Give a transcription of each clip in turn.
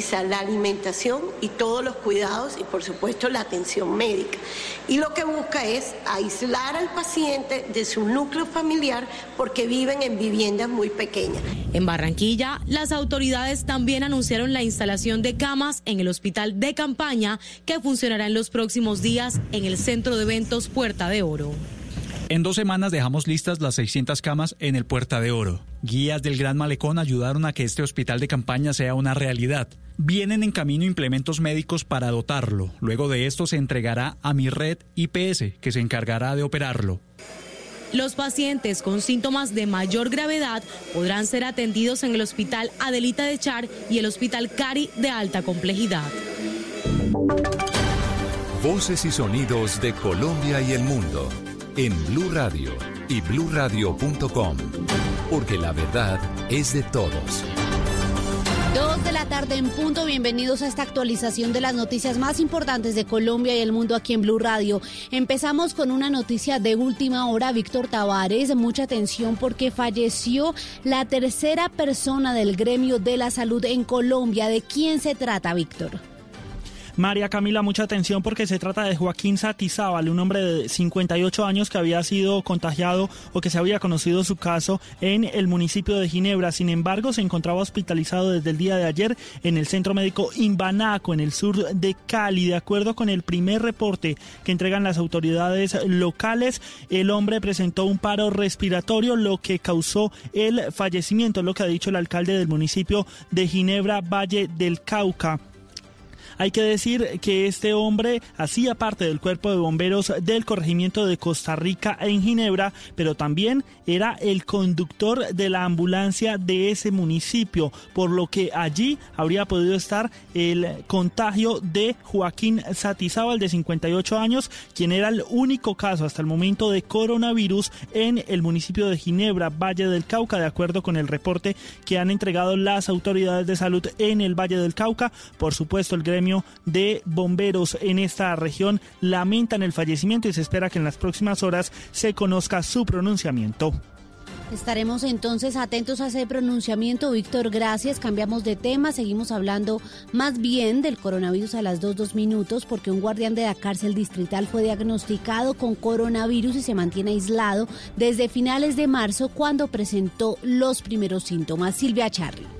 la alimentación y todos los cuidados y por supuesto la atención médica. Y lo que busca es aislar al paciente de su núcleo familiar porque viven en viviendas muy pequeñas. En Barranquilla, las autoridades también anunciaron la instalación de camas en el hospital de campaña que funcionará en los próximos días en el centro de eventos Puerta de Oro. En dos semanas dejamos listas las 600 camas en el Puerta de Oro. Guías del Gran Malecón ayudaron a que este hospital de campaña sea una realidad. Vienen en camino implementos médicos para dotarlo. Luego de esto se entregará a mi red IPS, que se encargará de operarlo. Los pacientes con síntomas de mayor gravedad podrán ser atendidos en el Hospital Adelita de Char y el Hospital Cari de alta complejidad. Voces y sonidos de Colombia y el mundo en Blue Radio y bluradio.com, porque la verdad es de todos. Dos de la tarde en punto, bienvenidos a esta actualización de las noticias más importantes de Colombia y el mundo aquí en Blue Radio. Empezamos con una noticia de última hora, Víctor Tavares, mucha atención porque falleció la tercera persona del gremio de la salud en Colombia. ¿De quién se trata, Víctor? María Camila, mucha atención porque se trata de Joaquín Satizábal, un hombre de 58 años que había sido contagiado o que se había conocido su caso en el municipio de Ginebra. Sin embargo, se encontraba hospitalizado desde el día de ayer en el centro médico Imbanaco, en el sur de Cali. De acuerdo con el primer reporte que entregan las autoridades locales, el hombre presentó un paro respiratorio, lo que causó el fallecimiento, lo que ha dicho el alcalde del municipio de Ginebra, Valle del Cauca. Hay que decir que este hombre hacía parte del cuerpo de bomberos del corregimiento de Costa Rica en Ginebra, pero también era el conductor de la ambulancia de ese municipio, por lo que allí habría podido estar el contagio de Joaquín Satizábal de 58 años, quien era el único caso hasta el momento de coronavirus en el municipio de Ginebra, Valle del Cauca, de acuerdo con el reporte que han entregado las autoridades de salud en el Valle del Cauca. Por supuesto, el gremio de bomberos en esta región lamentan el fallecimiento y se espera que en las próximas horas se conozca su pronunciamiento. Estaremos entonces atentos a ese pronunciamiento. Víctor, gracias. Cambiamos de tema. Seguimos hablando más bien del coronavirus a las dos, dos minutos, porque un guardián de la cárcel distrital fue diagnosticado con coronavirus y se mantiene aislado desde finales de marzo cuando presentó los primeros síntomas. Silvia Charly.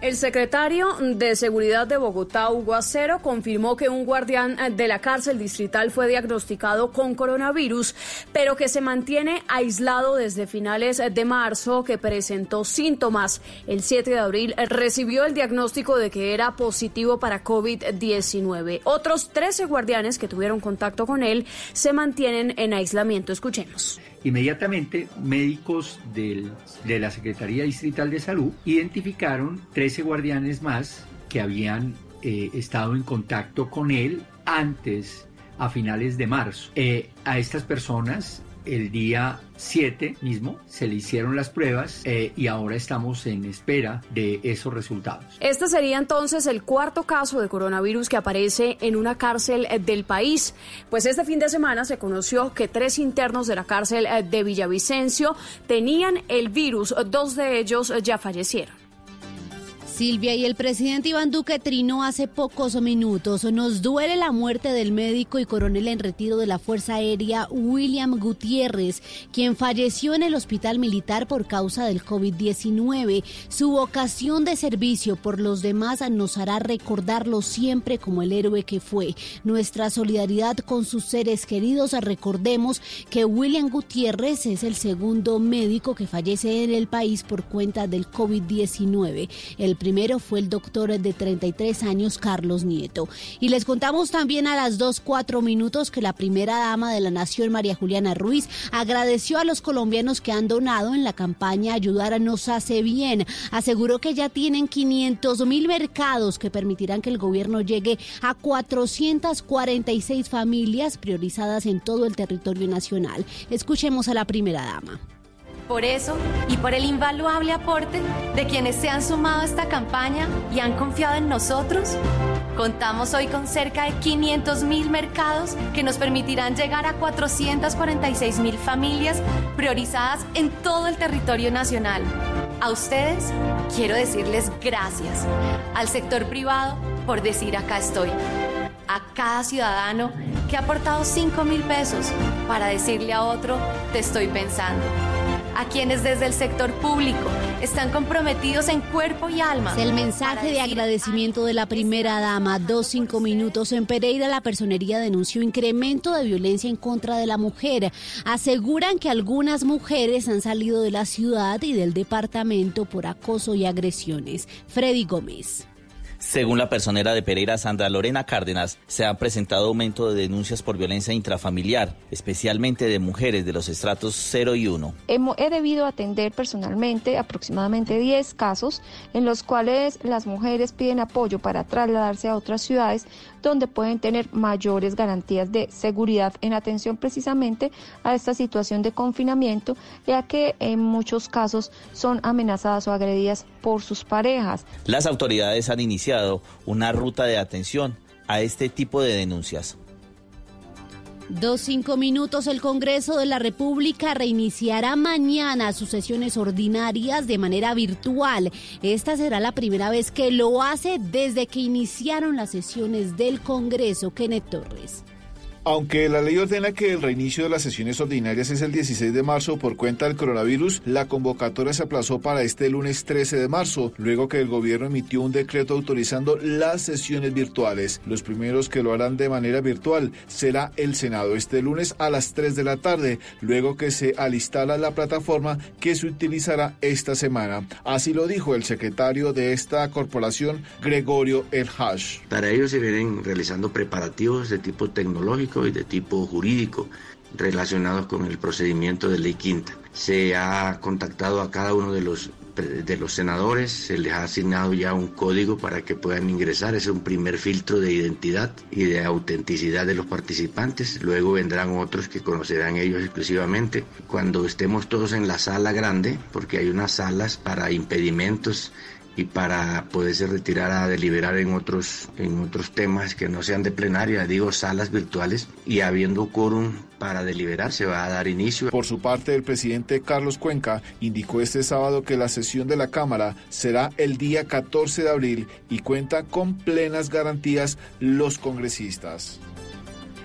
El secretario de Seguridad de Bogotá, Hugo Acero, confirmó que un guardián de la cárcel distrital fue diagnosticado con coronavirus, pero que se mantiene aislado desde finales de marzo, que presentó síntomas. El 7 de abril recibió el diagnóstico de que era positivo para COVID-19. Otros 13 guardianes que tuvieron contacto con él se mantienen en aislamiento. Escuchemos. Inmediatamente, médicos de la Secretaría Distrital de Salud identificaron 13 guardianes más que habían eh, estado en contacto con él antes, a finales de marzo. Eh, a estas personas el día 7 mismo se le hicieron las pruebas eh, y ahora estamos en espera de esos resultados. Este sería entonces el cuarto caso de coronavirus que aparece en una cárcel eh, del país. Pues este fin de semana se conoció que tres internos de la cárcel eh, de Villavicencio tenían el virus, dos de ellos ya fallecieron. Silvia y el presidente Iván Duque trinó hace pocos minutos. Nos duele la muerte del médico y coronel en retiro de la Fuerza Aérea William Gutiérrez, quien falleció en el hospital militar por causa del COVID-19. Su vocación de servicio por los demás nos hará recordarlo siempre como el héroe que fue. Nuestra solidaridad con sus seres queridos. Recordemos que William Gutiérrez es el segundo médico que fallece en el país por cuenta del COVID-19. El primero fue el doctor de 33 años, Carlos Nieto. Y les contamos también a las 2, 4 minutos que la primera dama de la Nación, María Juliana Ruiz, agradeció a los colombianos que han donado en la campaña Ayudar a Nos Hace Bien. Aseguró que ya tienen 500 mil mercados que permitirán que el gobierno llegue a 446 familias priorizadas en todo el territorio nacional. Escuchemos a la primera dama. Por eso y por el invaluable aporte de quienes se han sumado a esta campaña y han confiado en nosotros, contamos hoy con cerca de 500 mil mercados que nos permitirán llegar a 446 mil familias priorizadas en todo el territorio nacional. A ustedes quiero decirles gracias. Al sector privado por decir acá estoy. A cada ciudadano que ha aportado 5 mil pesos para decirle a otro, te estoy pensando a quienes desde el sector público están comprometidos en cuerpo y alma. El mensaje de agradecimiento de la primera dama, dos cinco minutos. En Pereira, la personería denunció incremento de violencia en contra de la mujer. Aseguran que algunas mujeres han salido de la ciudad y del departamento por acoso y agresiones. Freddy Gómez. Según la personera de Pereira, Sandra Lorena Cárdenas, se ha presentado aumento de denuncias por violencia intrafamiliar, especialmente de mujeres de los estratos 0 y 1. He debido atender personalmente aproximadamente 10 casos en los cuales las mujeres piden apoyo para trasladarse a otras ciudades donde pueden tener mayores garantías de seguridad en atención precisamente a esta situación de confinamiento, ya que en muchos casos son amenazadas o agredidas por sus parejas. Las autoridades han iniciado una ruta de atención a este tipo de denuncias. Dos cinco minutos. El Congreso de la República reiniciará mañana sus sesiones ordinarias de manera virtual. Esta será la primera vez que lo hace desde que iniciaron las sesiones del Congreso. Kenneth Torres. Aunque la ley ordena que el reinicio de las sesiones ordinarias es el 16 de marzo por cuenta del coronavirus, la convocatoria se aplazó para este lunes 13 de marzo, luego que el gobierno emitió un decreto autorizando las sesiones virtuales. Los primeros que lo harán de manera virtual será el Senado este lunes a las 3 de la tarde, luego que se alistara la plataforma que se utilizará esta semana. Así lo dijo el secretario de esta corporación, Gregorio El Hash. Para ello se vienen realizando preparativos de tipo tecnológico y de tipo jurídico relacionados con el procedimiento de ley quinta. Se ha contactado a cada uno de los de los senadores, se les ha asignado ya un código para que puedan ingresar, es un primer filtro de identidad y de autenticidad de los participantes, luego vendrán otros que conocerán ellos exclusivamente. Cuando estemos todos en la sala grande, porque hay unas salas para impedimentos y para poderse retirar a deliberar en otros, en otros temas que no sean de plenaria, digo salas virtuales, y habiendo quórum para deliberar se va a dar inicio. Por su parte, el presidente Carlos Cuenca indicó este sábado que la sesión de la Cámara será el día 14 de abril y cuenta con plenas garantías los congresistas.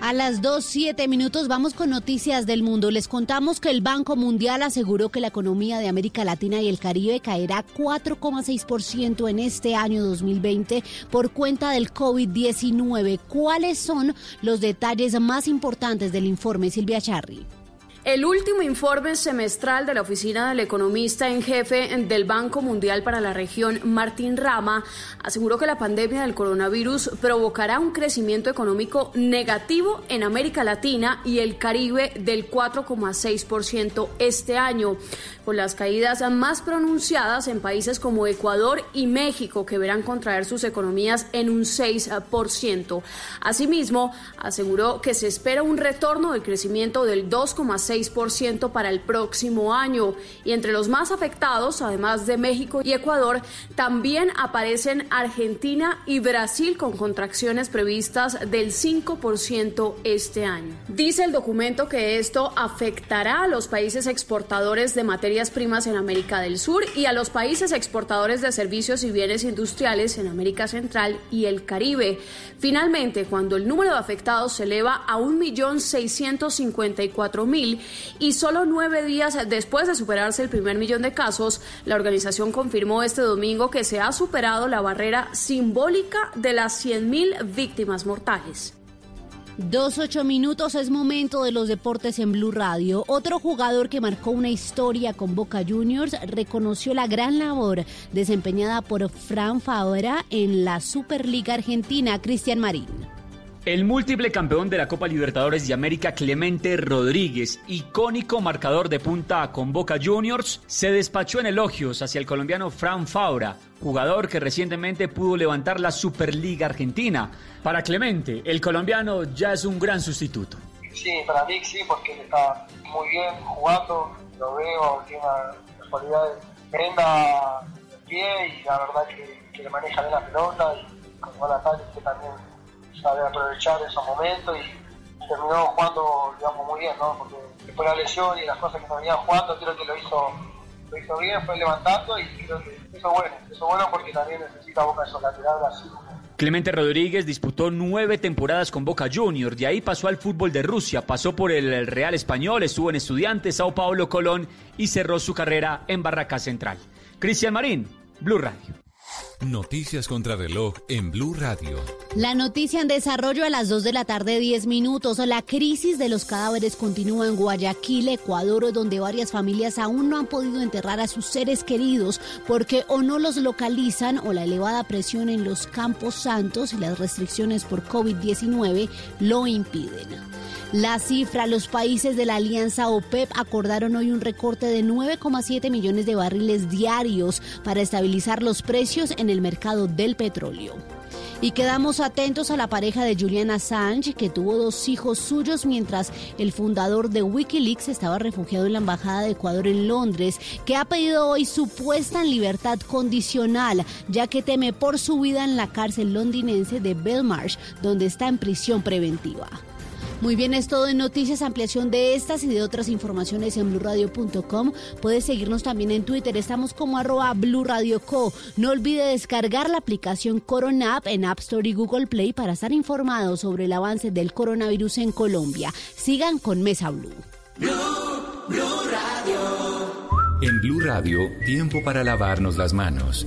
A las 2.7 minutos vamos con noticias del mundo. Les contamos que el Banco Mundial aseguró que la economía de América Latina y el Caribe caerá 4,6% en este año 2020 por cuenta del COVID-19. ¿Cuáles son los detalles más importantes del informe, Silvia Charri? El último informe semestral de la Oficina del Economista en Jefe del Banco Mundial para la región, Martín Rama, aseguró que la pandemia del coronavirus provocará un crecimiento económico negativo en América Latina y el Caribe del 4,6% este año, con las caídas más pronunciadas en países como Ecuador y México, que verán contraer sus economías en un 6%. Asimismo, aseguró que se espera un retorno del crecimiento del 2,6% ciento para el próximo año. Y entre los más afectados, además de México y Ecuador, también aparecen Argentina y Brasil con contracciones previstas del 5% este año. Dice el documento que esto afectará a los países exportadores de primas en América del Sur y a los países exportadores de servicios y bienes industriales en América Central y el Caribe. Finalmente, cuando el número de afectados se eleva a 1.654.000, y solo nueve días después de superarse el primer millón de casos, la organización confirmó este domingo que se ha superado la barrera simbólica de las 100.000 víctimas mortales. Dos ocho minutos es momento de los deportes en Blue Radio. Otro jugador que marcó una historia con Boca Juniors reconoció la gran labor desempeñada por Fran Fabra en la Superliga Argentina, Cristian Marín. El múltiple campeón de la Copa Libertadores de América, Clemente Rodríguez, icónico marcador de punta con Boca Juniors, se despachó en elogios hacia el colombiano Fran Faura, jugador que recientemente pudo levantar la Superliga Argentina. Para Clemente, el colombiano ya es un gran sustituto. Sí, para mí sí, porque él está muy bien jugando, lo veo, tiene una cualidad tremenda de pie y la verdad que, le maneja bien la pelota y con la que también sabe aprovechar esos momentos y terminó jugando, digamos, muy bien, ¿no? Porque después de la lesión y las cosas que no venía jugando, creo que lo hizo, lo hizo bien, fue levantando y creo que eso es bueno, eso es bueno porque también necesita Boca esos laterales así. Clemente Rodríguez disputó nueve temporadas con Boca Juniors, de ahí pasó al fútbol de Rusia, pasó por el Real Español, estuvo en Estudiantes, Sao Paulo, Colón y cerró su carrera en Barraca Central. Cristian Marín, Blue Radio. Noticias contra reloj en Blue Radio. La noticia en desarrollo a las 2 de la tarde, 10 minutos. La crisis de los cadáveres continúa en Guayaquil, Ecuador, donde varias familias aún no han podido enterrar a sus seres queridos porque o no los localizan o la elevada presión en los campos santos y las restricciones por COVID-19 lo impiden. La cifra, los países de la alianza OPEP acordaron hoy un recorte de 9,7 millones de barriles diarios para estabilizar los precios en el mercado del petróleo. Y quedamos atentos a la pareja de Julian Assange, que tuvo dos hijos suyos mientras el fundador de Wikileaks estaba refugiado en la Embajada de Ecuador en Londres, que ha pedido hoy su puesta en libertad condicional, ya que teme por su vida en la cárcel londinense de Belmarsh, donde está en prisión preventiva. Muy bien, es todo en noticias, ampliación de estas y de otras informaciones en blurradio.com. Puedes seguirnos también en Twitter, estamos como arroba blurradioco. No olvide descargar la aplicación Corona App en App Store y Google Play para estar informados sobre el avance del coronavirus en Colombia. Sigan con Mesa Blue. Blue, Radio. En Blue Radio, tiempo para lavarnos las manos.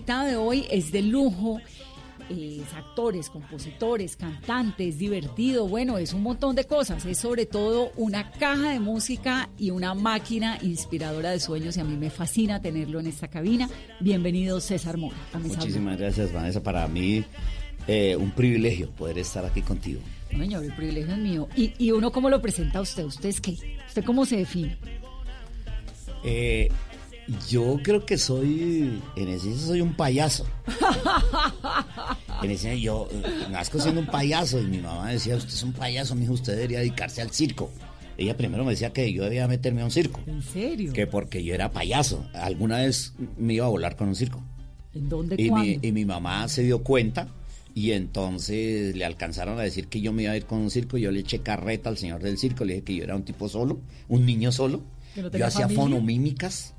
Invitado de hoy es de lujo. Es actores, compositores, cantantes, divertido, bueno, es un montón de cosas. Es sobre todo una caja de música y una máquina inspiradora de sueños y a mí me fascina tenerlo en esta cabina. Bienvenido César Mora. Muchísimas gracias, Vanessa. Para mí, eh, un privilegio poder estar aquí contigo. No, Señor, el privilegio es mío. ¿Y, ¿Y uno cómo lo presenta a usted? ¿Usted es qué? ¿Usted cómo se define? Eh, yo creo que soy, en esencia, soy un payaso. En esencia, yo eh, nazco siendo un payaso y mi mamá decía, usted es un payaso, mijo, usted debería dedicarse al circo. Ella primero me decía que yo debía meterme a un circo, ¿En serio? que porque yo era payaso. Alguna vez me iba a volar con un circo. ¿En dónde, Y mi, y mi mamá se dio cuenta y entonces le alcanzaron a decir que yo me iba a ir con un circo. Yo le eché carreta al señor del circo, le dije que yo era un tipo solo, un niño solo. ¿Que no Yo hacía familia? fonomímicas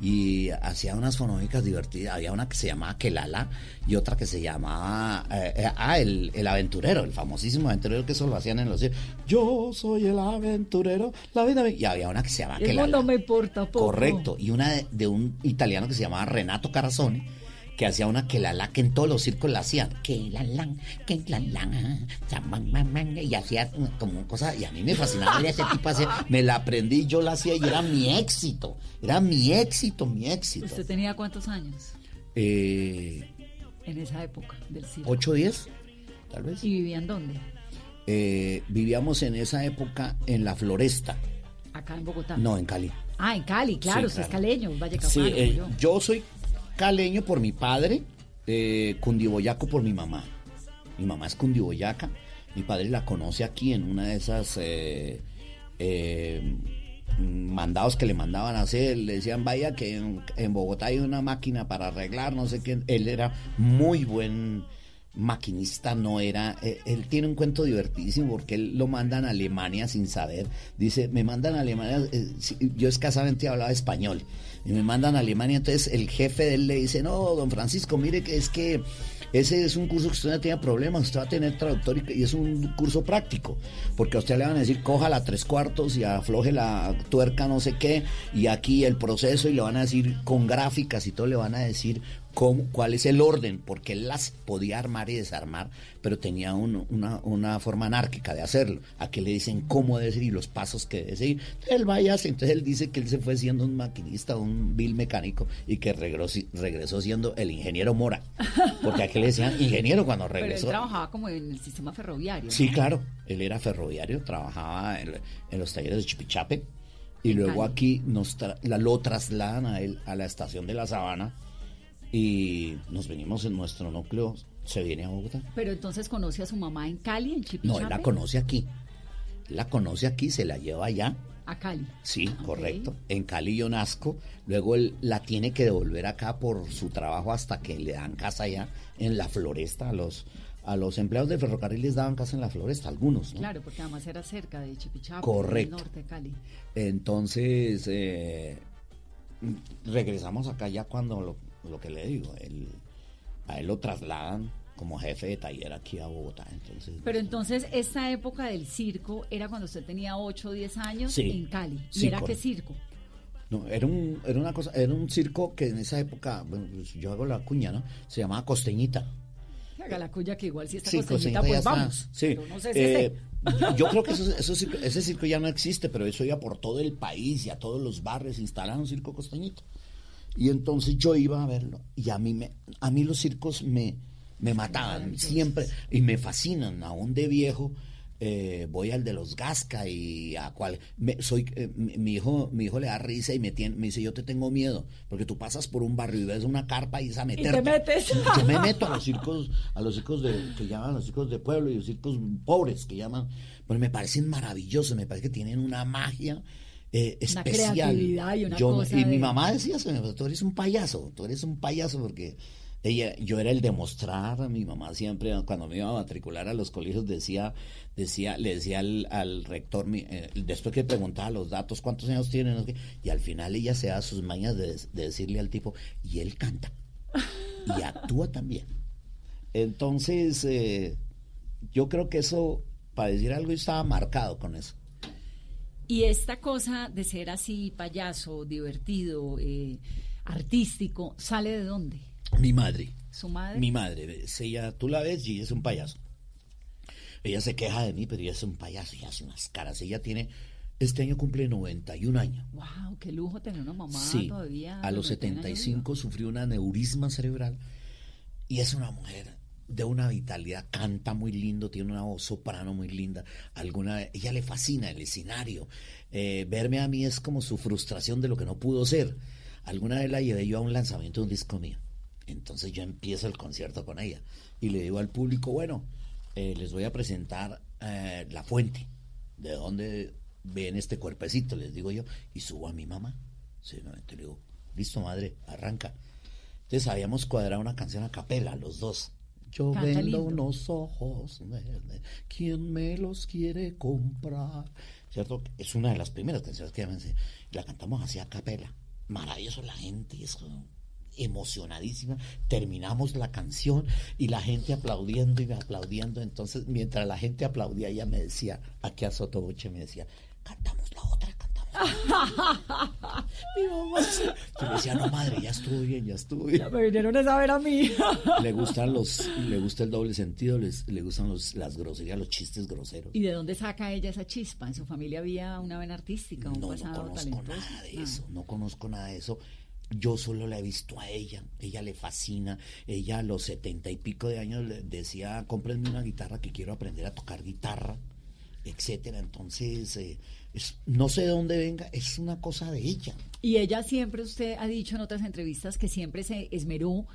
y hacía unas fonomímicas divertidas. Había una que se llamaba Kelala y otra que se llamaba eh, eh, ah, el, el aventurero, el famosísimo aventurero que eso lo hacían en los circos. Yo soy el aventurero, la vida me-". Y había una que se llamaba El Kelala. mundo me importa poco. Correcto. Y una de, de un italiano que se llamaba Renato Carazone, que hacía una que la la que en todos los circos la hacían. Que la la, que la la, y hacía como cosa. Y a mí me fascinaba ver ese tipo hacer. Me la aprendí, yo la hacía y era mi éxito. Era mi éxito, mi éxito. ¿Usted tenía cuántos años Eh, en esa época del circo? ¿Ocho, diez? Tal vez. ¿Y vivían dónde? Eh, vivíamos en esa época en la Floresta. Acá en Bogotá. No, en Cali. Ah, en Cali, claro, Sí, usted es caleño, Vallecaucano. Sí, eh, yo. yo soy caleño por mi padre, eh, cundiboyaco por mi mamá. Mi mamá es cundiboyaca, mi padre la conoce aquí en una de esas eh, eh, mandados que le mandaban a hacer, le decían, vaya que en, en Bogotá hay una máquina para arreglar, no sé qué. Él era muy buen maquinista, no era... eh, él tiene un cuento divertidísimo porque él lo mandan a Alemania sin saber. Dice, me mandan a Alemania, yo escasamente hablaba español, y me mandan a Alemania, entonces el jefe de él le dice, no, don Francisco, mire que es que... Ese es un curso que usted no tenía problemas, usted va a tener traductor y, es un curso práctico, porque a usted le van a decir coja la tres cuartos y afloje la tuerca no sé qué, y aquí el proceso y le van a decir con gráficas y todo le van a decir cómo, cuál es el orden, porque él las podía armar y desarmar, pero tenía un- una, una forma anárquica de hacerlo. Aquí le dicen cómo debe ser y los pasos que debe seguir. Entonces él vaya, hace, entonces él dice que él se fue siendo un maquinista, un vil mecánico y que regresó, regresó siendo el ingeniero Mora, porque aquí le decían ingeniero cuando Pero él regresó. trabajaba como en el sistema ferroviario. Sí, claro. Él era ferroviario, trabajaba en, en los talleres de Chipichape y luego aquí nos tra- la- lo trasladan a él a la estación de La Sabana y nos venimos en nuestro núcleo, se viene a Bogotá. Pero entonces conoce a su mamá en Cali, en Chipichape. No, él la conoce aquí. La conoce aquí, se la lleva allá. A Cali. Sí, correcto. En Cali yo nazco. Luego él la tiene que devolver acá por su trabajo hasta que le dan casa allá en la floresta. A los, a los empleados de ferrocarril les daban casa en la floresta, algunos, ¿no? Claro, porque además era cerca de Chipichape, Correcto. del norte de Cali. Entonces, eh, regresamos acá ya cuando lo, lo que le digo, él, a él lo trasladan como jefe de taller aquí a Bogotá. Entonces, Pero entonces, esta época del circo era cuando usted tenía 8 o 10 años Sí. en Cali. ¿Y Sí, era qué circo? no, era, un, era una cosa, era un circo que en esa época, bueno, pues yo hago la cuña, ¿no? Se llamaba Costeñita. Haga la cuya que igual si está Sí, costeñita, Costeñita pues está. vamos. Sí. Pero no sé si Eh, yo creo que eso- eso ese circo ya no existe, pero eso iba por todo el país y a todos los barrios instalaron un circo costeñito. Y entonces yo iba a verlo y a mí me, a mí los circos me, me mataban siempre y me fascinan. Aún de viejo eh, voy al de los Gasca y a cual me- soy eh, mi, hijo mi hijo le da risa y me tiene, me dice yo te tengo miedo porque tú pasas por un barrio y ves una carpa y es a Y meterte. te metes. Yo me meto a los circos, a los circos de, que llaman los circos de pueblo y los circos pobres que llaman, bueno, me parecen maravillosos, me parece que tienen una magia eh, Una especial. creatividad y una Yo- cosa y mi de- mamá decía, "Señor, tú eres un payaso, tú eres un payaso porque ella, yo era el de mostrar, mi mamá siempre cuando me iba a matricular a los colegios decía, decía, le decía al, al rector, mi- eh, después que preguntaba los datos, cuántos años tiene, no sé qué, y al final ella se da sus mañas de, de decirle al tipo, y él canta y actúa también. Entonces, eh, yo creo que eso, para decir algo, yo estaba marcado con eso. Y esta cosa de ser así, payaso, divertido, eh, artístico, ¿sale de dónde? Mi madre. ¿Su madre? Mi madre, ella, tú la ves y ella es un payaso. Ella se queja de mí, pero ella es un payaso y hace unas caras. Ella tiene, este año cumple 91 años. Wow, qué lujo tener una mamá Sí, todavía. a los 91 años 75 sufrió un aneurisma cerebral y es una mujer de una vitalidad, canta muy lindo, tiene una voz soprano muy linda. Alguna, ella le fascina el escenario. Eh, verme a mí es como su frustración de lo que no pudo ser. Alguna vez la llevé yo a un lanzamiento de un disco mío. Entonces yo empiezo el concierto con ella y le digo al público, bueno, eh, les voy a presentar eh, la fuente, de dónde ven este cuerpecito, les digo yo, y subo a mi mamá. Sí, no, entonces le digo, listo madre, arranca. Entonces habíamos cuadrado una canción a capela, los dos. Yo Canta vendo lindo. unos ojos verdes, ¿quién me los quiere comprar? ¿Cierto? Es una de las primeras canciones que La cantamos así a capela. Maravilloso, la gente es emocionadísima. Terminamos la canción y la gente aplaudiendo y aplaudiendo. Entonces, mientras la gente aplaudía, ella me decía, aquí a Sotoboche me decía, cantamos la otra, Mi mamá. Yo le decía, no madre, ya estuvo bien, ya estuvo bien. Ya me vinieron a saber a mí. Le gustan los, le gusta el doble sentido, les, le gustan los, las groserías, los chistes groseros. ¿Y de dónde saca ella esa chispa? ¿En su familia había una vena artística, un No, no conozco talentoso? nada de eso, no conozco nada de eso. Yo solo la he visto a ella, ella le fascina, ella a los setenta y pico de años le decía, cómprenme una guitarra que quiero aprender a tocar guitarra, etcétera. Entonces, eh, es- no sé de dónde venga, es una cosa de ella. Y ella siempre, usted ha dicho en otras entrevistas que siempre se esmeró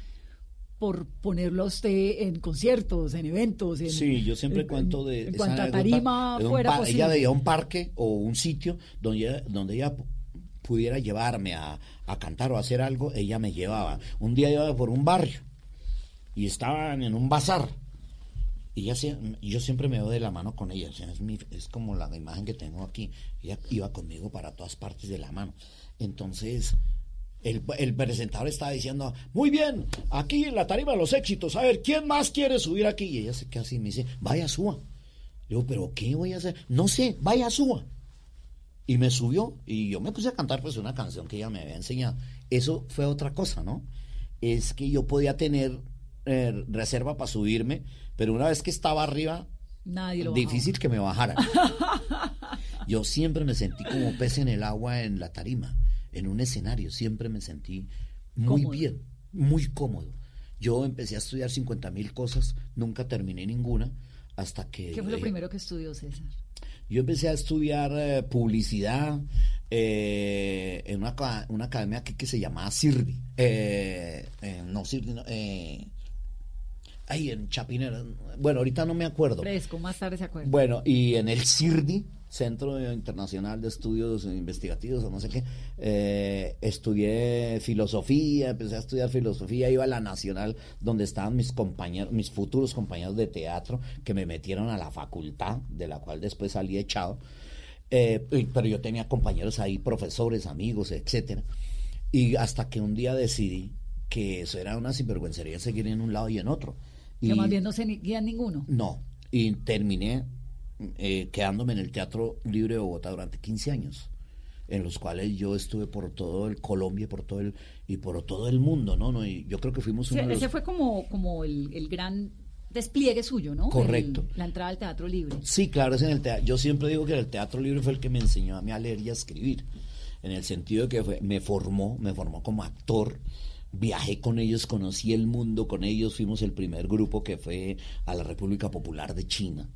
por ponerlo a usted en conciertos, en eventos. En, Sí, yo siempre en- cuento de... En cuanto a tarima de un fuera posible. Ella veía un parque o un sitio donde ella, donde ella pu- pudiera llevarme a, a cantar o a hacer algo, ella me llevaba. Un día iba por un barrio y estaban en un bazar. Y ella, yo siempre me voy de la mano con ella, es, como la imagen que tengo aquí. Ella iba conmigo para todas partes de la mano. Entonces, el, presentador estaba diciendo, muy bien, aquí en la tarima de los éxitos, a ver, ¿quién más quiere subir aquí? Y ella se queda así y me dice, vaya, suba. Digo, ¿pero qué voy a hacer? No sé, vaya, suba. Y me subió y yo me puse a cantar pues una canción que ella me había enseñado. Eso fue otra cosa, ¿no? Es que yo podía tener eh, reserva para subirme, pero una vez que estaba arriba, Nadie lo bajaba. difícil que me bajara. Yo siempre me sentí como pez en el agua en la tarima, en un escenario, siempre me sentí muy Cómodo. bien, muy cómodo. Yo empecé a estudiar 50 mil cosas, nunca terminé ninguna, hasta que... ¿Qué fue lo eh, primero que estudió César? yo empecé a estudiar eh, publicidad eh, en una, una academia aquí que se llamaba CIRDI. No, CIRDI, no, ahí en Chapinera. Bueno, ahorita no me acuerdo. Fresco, más tarde se acuerda. Bueno, y en el CIRDI, Centro Internacional de Estudios Investigativos, o no sé qué, eh, estudié filosofía, empecé a estudiar filosofía, iba a la Nacional, donde estaban mis compañeros, mis futuros compañeros de teatro, que me metieron a la facultad, de la cual después salí echado. Eh, pero yo tenía compañeros ahí, profesores, amigos, etcétera. Y hasta que un día decidí que eso era una sinvergüencería seguir en un lado y en otro. Que Y- más bien no se guían ninguno. no, y terminé eh, quedándome en el Teatro Libre de Bogotá durante 15 años, en los cuales yo estuve por todo el Colombia, por todo el y por todo el mundo, ¿no? no y yo creo que fuimos Sí, uno de ese los- fue como, como el, el gran despliegue suyo, ¿no? Correcto. El- la entrada al teatro libre. Sí, claro, es en el teatro. Yo siempre digo que el Teatro Libre fue el que me enseñó a mí a leer y a escribir, en el sentido de que fue- me formó, me formó como actor. Viajé con ellos, conocí el mundo con ellos, fuimos el primer grupo que fue a la República Popular de China.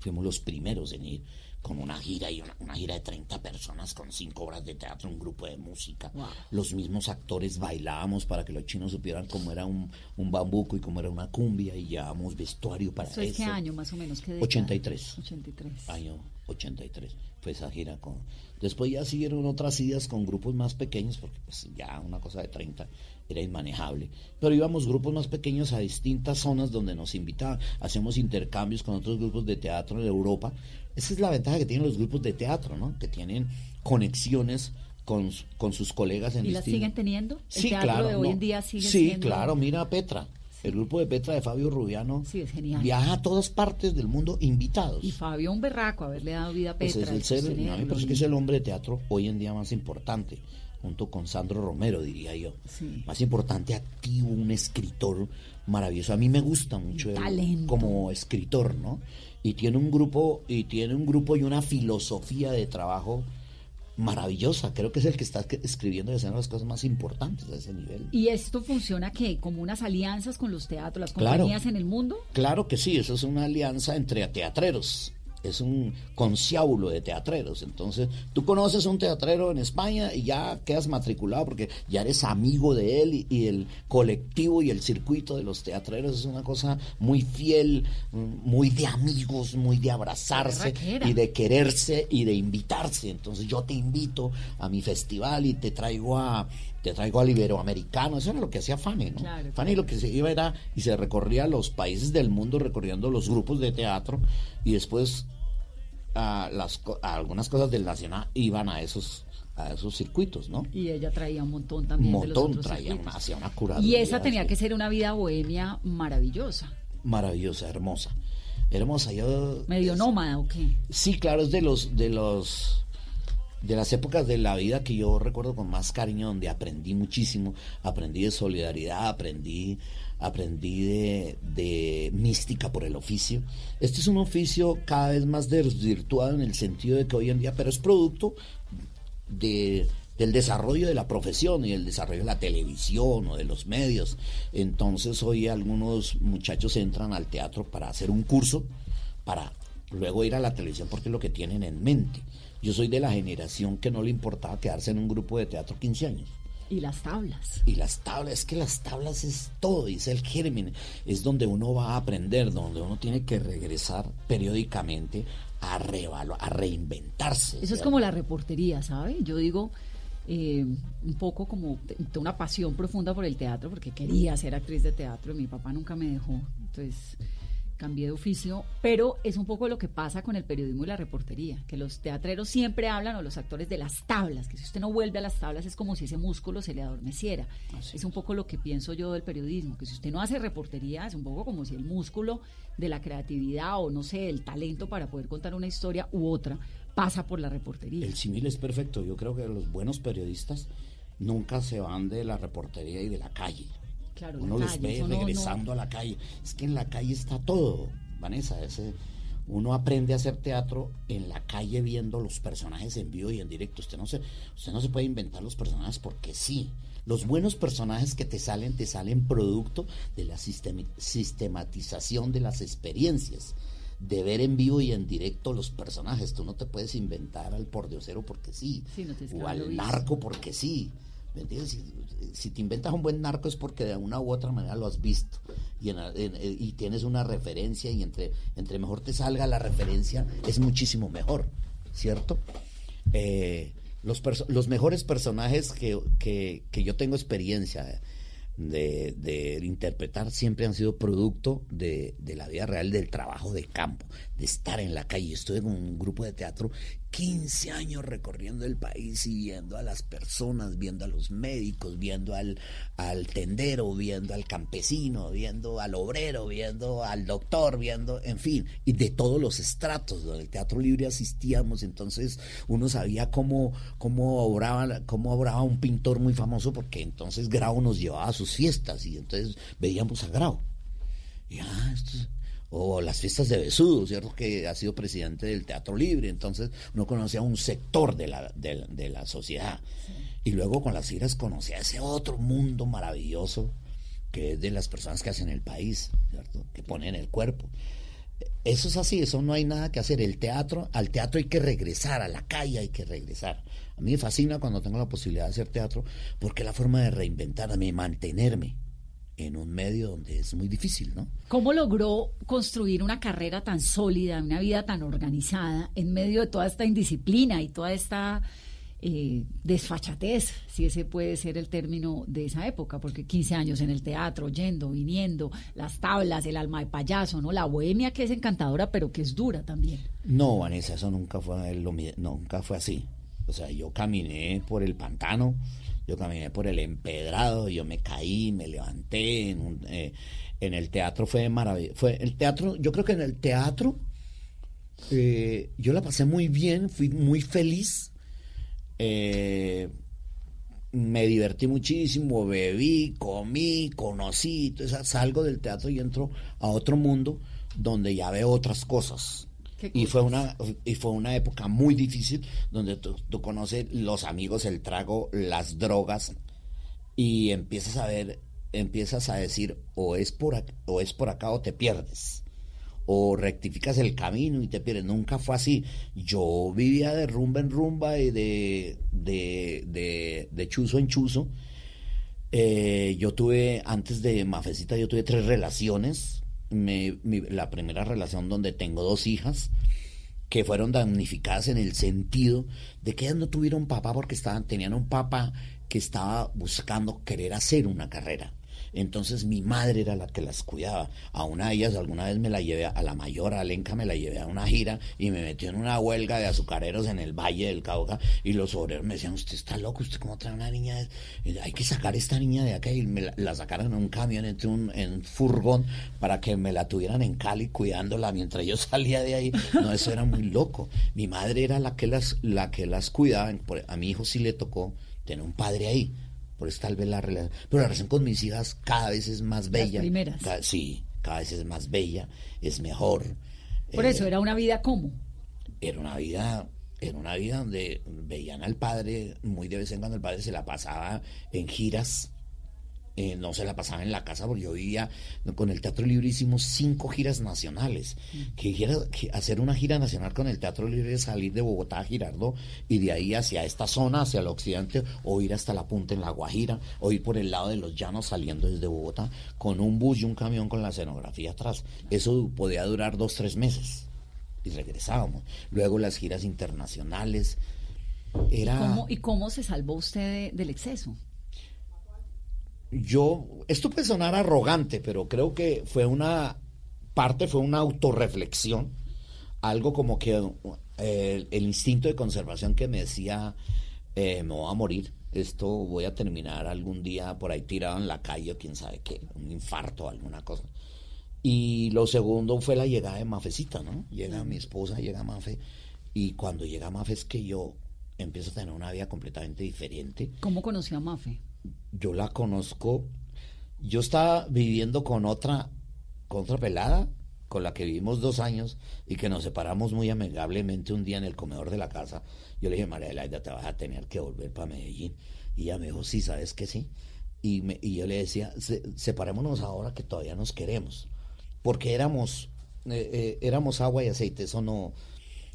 Fuimos los primeros en ir con una gira y una, una gira de 30 personas con cinco obras de teatro, un grupo de música. Los mismos actores bailábamos para que los chinos supieran cómo era un, un bambuco y cómo era una cumbia y llevábamos vestuario para ¿Eso eso. es qué año más o menos? ¿Qué década? 83. 83. Año 83. Fue esa gira con... Después ya siguieron otras idas con grupos más pequeños, porque pues ya una cosa de 30 era inmanejable. Pero íbamos grupos más pequeños a distintas zonas donde nos invitaban. Hacemos intercambios con otros grupos de teatro de Europa. Esa es la ventaja que tienen los grupos de teatro, ¿no? Que tienen conexiones con, con sus colegas en ¿Y las siguen teniendo? ¿El Sí, teatro claro. de hoy no. en día sigue Sí, siendo- claro. Mira a Petra. El grupo de Petra de Fabio Rubiano Sí, es genial. viaja a todas partes del mundo invitados. Y Fabio un berraco, haberle dado vida a Pues Petra. es el ser, parece y- que es el hombre de teatro hoy en día más importante, junto con Sandro Romero, diría yo. Sí. Más importante, activo, un escritor maravilloso. A mí me gusta mucho él como escritor, ¿no? Y tiene un grupo, y tiene un grupo y una filosofía de trabajo maravillosa. Creo que es el que está que- escribiendo y haciendo las cosas más importantes a ese nivel. ¿Y esto funciona qué? ¿Como unas alianzas con los teatros, las Claro. compañías en el mundo? Claro que sí, eso es una alianza entre teatreros. Es un conciábulo de teatreros. Entonces, tú conoces a un teatrero en España y ya quedas matriculado porque ya eres amigo de él y, y el colectivo y el circuito de los teatreros es una cosa muy fiel, mm, muy de amigos, muy de abrazarse y de quererse y de invitarse. Entonces, yo te invito a mi festival y te traigo a te traigo al iberoamericano. Eso era lo que hacía Fanny, ¿no? Claro, Fanny lo que se iba era y se recorría los países del mundo recorriendo los grupos de teatro y después a las co- a algunas cosas del nacional iban a esos a esos circuitos, ¿no? Y ella traía un montón Un también de los montón otros traía una, hacía una Y curaduría esa tenía así, que ser una vida bohemia maravillosa. maravillosa, hermosa. Hermosa, yo Medio nómada, ¿o qué? Sí, claro, es de los de los de las épocas de la vida que yo recuerdo con más cariño, donde aprendí muchísimo, aprendí de solidaridad, aprendí, aprendí de, mística por el oficio. Este es un oficio cada vez más desvirtuado en el sentido de que hoy en día, pero es producto de, del desarrollo de la profesión y el desarrollo de la televisión o de los medios. Entonces hoy algunos muchachos entran al teatro para hacer un curso, para luego ir a la televisión porque es lo que tienen en mente. Yo soy de la generación que no le importaba quedarse en un grupo de teatro 15 años. Y las tablas. Y las tablas, es que las tablas es todo, es el germen, es donde uno va a aprender, donde uno tiene que regresar periódicamente a, a reinventarse. Eso es como la reportería, ¿sabe? Yo digo, eh, un poco como una pasión profunda por el teatro, porque quería ser actriz de teatro, mi papá nunca me dejó, entonces cambié de oficio, pero es un poco lo que pasa con el periodismo y la reportería, que los teatreros siempre hablan o los actores de las tablas, que si usted no vuelve a las tablas es como si ese músculo se le adormeciera. es un poco lo que pienso yo del periodismo, que si usted no hace reportería es un poco como si el músculo de la creatividad o no sé, el talento para poder contar una historia u otra pasa por la reportería. El símil es perfecto, yo creo que los buenos periodistas nunca se van de la reportería y de la calle uno los ve regresando a la calle. Es que en la calle está todo, Vanessa. Ese, uno aprende a hacer teatro en la calle viendo los personajes en vivo y en directo. Usted no se, usted no se puede inventar los personajes porque sí. Los buenos personajes que te salen, te salen producto de la sistematización de las experiencias de ver en vivo y en directo los personajes. Tú no te puedes inventar al pordiosero porque sí, o al narco porque sí. Si, te inventas un buen narco es porque de una u otra manera lo has visto y, y tienes una referencia y entre, mejor te salga la referencia es muchísimo mejor, ¿cierto? Eh, los, mejores personajes que, yo tengo experiencia de, interpretar siempre han sido producto de, de, la vida real, del trabajo de campo, de estar en la calle. Estuve con un grupo de teatro 15 años recorriendo el país y viendo a las personas, viendo a los médicos, viendo al, al tendero, viendo al campesino, viendo al obrero, viendo al doctor, viendo, en fin, y de todos los estratos. Donde el Teatro Libre asistíamos, entonces uno sabía cómo, cómo, obraba, cómo obraba un pintor muy famoso, porque entonces Grau nos llevaba a sus fiestas y entonces veíamos a Grau. Y ah, esto o las fiestas de Besudo, ¿cierto? Que ha sido presidente del Teatro Libre, entonces uno conocía un sector de la, de, sociedad. Y luego con las giras conocía ese otro mundo maravilloso que es de las personas que hacen el país, ¿cierto? Que ponen el cuerpo. Eso es así, eso no hay nada que hacer. El teatro, al teatro hay que regresar, a la calle hay que regresar. A mí me fascina cuando tengo la posibilidad de hacer teatro porque es la forma de reinventarme, mantenerme en un medio donde es muy difícil, ¿no? ¿Cómo logró construir una carrera tan sólida, una vida tan organizada en medio de toda esta indisciplina y toda esta eh, desfachatez, si ese puede ser el término de esa época? Porque 15 años en el teatro, yendo, viniendo, las tablas, el alma de payaso, ¿no? La bohemia que es encantadora, pero que es dura también. No, Vanessa, eso nunca fue, lo, nunca fue así. O sea, yo caminé por el pantano yo caminé por el empedrado, yo me caí, me levanté. En, eh, el teatro fue maravilloso. Fue el teatro, yo creo que en el teatro eh, yo la pasé muy bien, fui muy feliz. Eh, me divertí muchísimo, bebí, comí, conocí, entonces salgo del teatro y entro a otro mundo donde ya veo otras cosas. Y fue una y fue una época muy difícil donde tú, conoces los amigos, el trago, las drogas y empiezas a ver, empiezas a decir o es por o es por acá o te pierdes o rectificas el camino y te pierdes. Nunca fue así. Yo vivía de rumba en rumba y de, de, de, chuzo en chuzo. Eh, yo tuve, antes de Mafecita, yo tuve tres relaciones me, la primera relación donde tengo dos hijas que fueron damnificadas en el sentido de que ellas no tuvieron papá porque estaban, tenían un papá que estaba buscando querer hacer una carrera. Entonces mi madre era la que las cuidaba. A una de ellas alguna vez me la llevé, a la mayor, a Lenca, me la llevé a una gira y me metió en una huelga de azucareros en el Valle del Cauca y los obreros me decían, usted está loco, usted cómo trae una niña, hay que sacar esta niña de acá y me la, sacaron en un camión, entre un, en furgón para que me la tuvieran en Cali cuidándola mientras yo salía de ahí. No, eso era muy loco. Mi madre era la que las, la que las cuidaba, a mi hijo sí le tocó tener un padre ahí por eso tal vez la relación. Pero la relación con mis hijas cada vez es más bella. primeras. sí, cada vez es más bella, es mejor. Por eso, eh, ¿era una vida como Era una vida era una vida donde veían al padre, muy de vez en cuando el padre se la pasaba en giras eh, no se la pasaba en la casa porque yo vivía con el Teatro Libre hicimos cinco giras nacionales. Que, gira- que hacer una gira nacional con el Teatro Libre es salir de Bogotá a Girardot y de ahí hacia esta zona hacia el occidente o ir hasta la punta en la Guajira o ir por el lado de los llanos saliendo desde Bogotá con un bus y un camión con la escenografía atrás. Eso podía durar dos tres meses y regresábamos. Luego las giras internacionales. Era ¿Cómo, ¿Y cómo se salvó usted de- del exceso? Yo, esto puede sonar arrogante, pero creo que fue una parte, fue una autorreflexión, algo como que eh, el instinto de conservación que me decía, eh, me voy a morir, esto voy a terminar algún día por ahí tirado en la calle o quién sabe qué, un infarto o alguna cosa. Y lo segundo fue la llegada de Mafecita, ¿no? Llega mi esposa, llega Mafe, y cuando llega Mafe es que yo empiezo a tener una vida completamente diferente ¿Cómo conoció a Mafe? Yo la conozco. Yo estaba viviendo con otra, con otra pelada, con la que vivimos dos años y que nos separamos muy amigablemente un día en el comedor de la casa. Yo le dije, María Elaida, te vas a tener que volver para Medellín. Y ella me dijo, sí, ¿sabes que sí? Y, me- y yo le decía, "Se- separémonos ahora que todavía nos queremos. Porque éramos, eh, eh, éramos agua y aceite, eso no,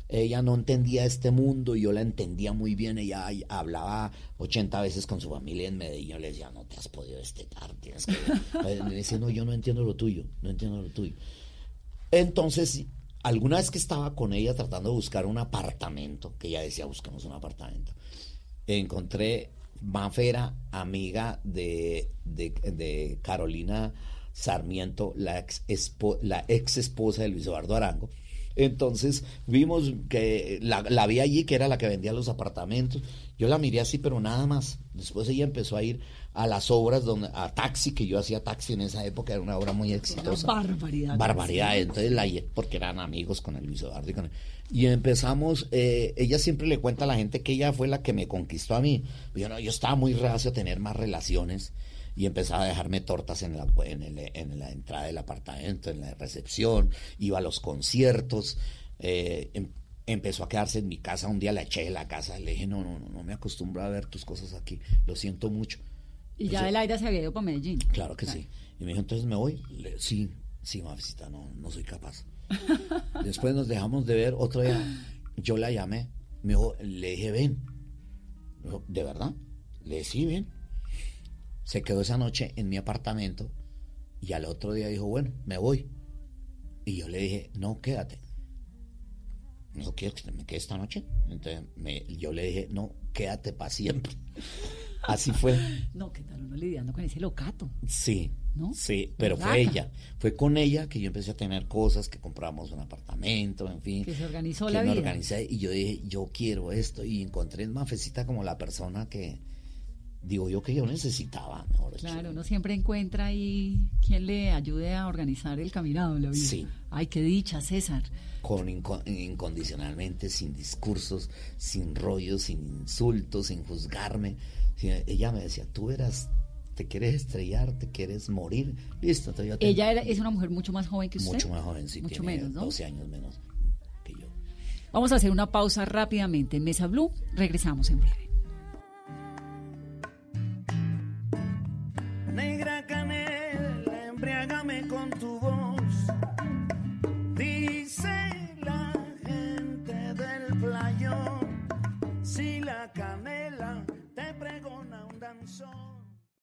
ella no entendía este mundo y yo la entendía muy bien. Ella hablaba 80 veces con su familia en Medellín. Yo le decía, no te has podido destetar, tienes que. Me decía, no, yo no entiendo lo tuyo, no entiendo lo tuyo. Entonces, alguna vez que estaba con ella tratando de buscar un apartamento, que ella decía, buscamos un apartamento, encontré Mafera, amiga de, de, de Carolina Sarmiento, la ex, la ex esposa de Luis Eduardo Arango. Entonces vimos que la, la vi allí, que era la que vendía los apartamentos. Yo la miré así, pero nada más. Después ella empezó a ir a las obras, donde, a taxi, que yo hacía taxi en esa época, era una obra muy exitosa. barbaridad. Barbaridad. Entonces la porque eran amigos con el Luis Eduardo y con él. Y empezamos, eh, ella siempre le cuenta a la gente que ella fue la que me conquistó a mí. Yo, no, yo estaba muy reacio a tener más relaciones y empezaba a dejarme tortas en la, en, el- en la entrada del apartamento, en la recepción, iba a los conciertos, eh, em- empezó a quedarse en mi casa, un día la eché de la casa, le dije, no, no, no, no me acostumbro a ver tus cosas aquí, lo siento mucho. Y ya Entonces, Adelaida se había ido para Medellín. Claro que sí. Y me dijo, entonces me voy. Le- sí, sí, mafecita, no, no soy capaz. Después nos dejamos de ver. Otro día yo la llamé. Me dijo, le dije, ven. Me dijo, ¿de verdad? Le dije, sí, ven. Se quedó esa noche en mi apartamento y al otro día dijo, bueno, me voy. Y yo le dije, no, quédate. Dijo, ¿quieres que me quede esta noche? Entonces me- yo le dije, no, quédate para siempre. Así fue. No, ¿qué tal uno lidiando con ese locato? Sí, sí, pero fue ella. Fue con ella que yo empecé a tener cosas, que compramos un apartamento, en fin. Que se organizó que la me vida. organicé y yo dije, yo quiero esto. Y encontré en Mafecita como la persona que, digo yo, que yo necesitaba, mejor. Claro, uno siempre encuentra ahí quien le ayude a organizar el caminado de la vida. Sí. Ay, qué dicha, César. Con inco- incondicionalmente, sin discursos, sin rollos, sin insultos, sin juzgarme. Ella me decía, tú verás, te quieres estrellar, te quieres morir. Listo, entonces yo te- Ella era, es una mujer mucho más joven que usted. Mucho más joven, sí, Mucho tiene menos, ¿no? 12 años menos. Vamos a hacer una pausa rápidamente en Mesa Blue. Regresamos en breve. song.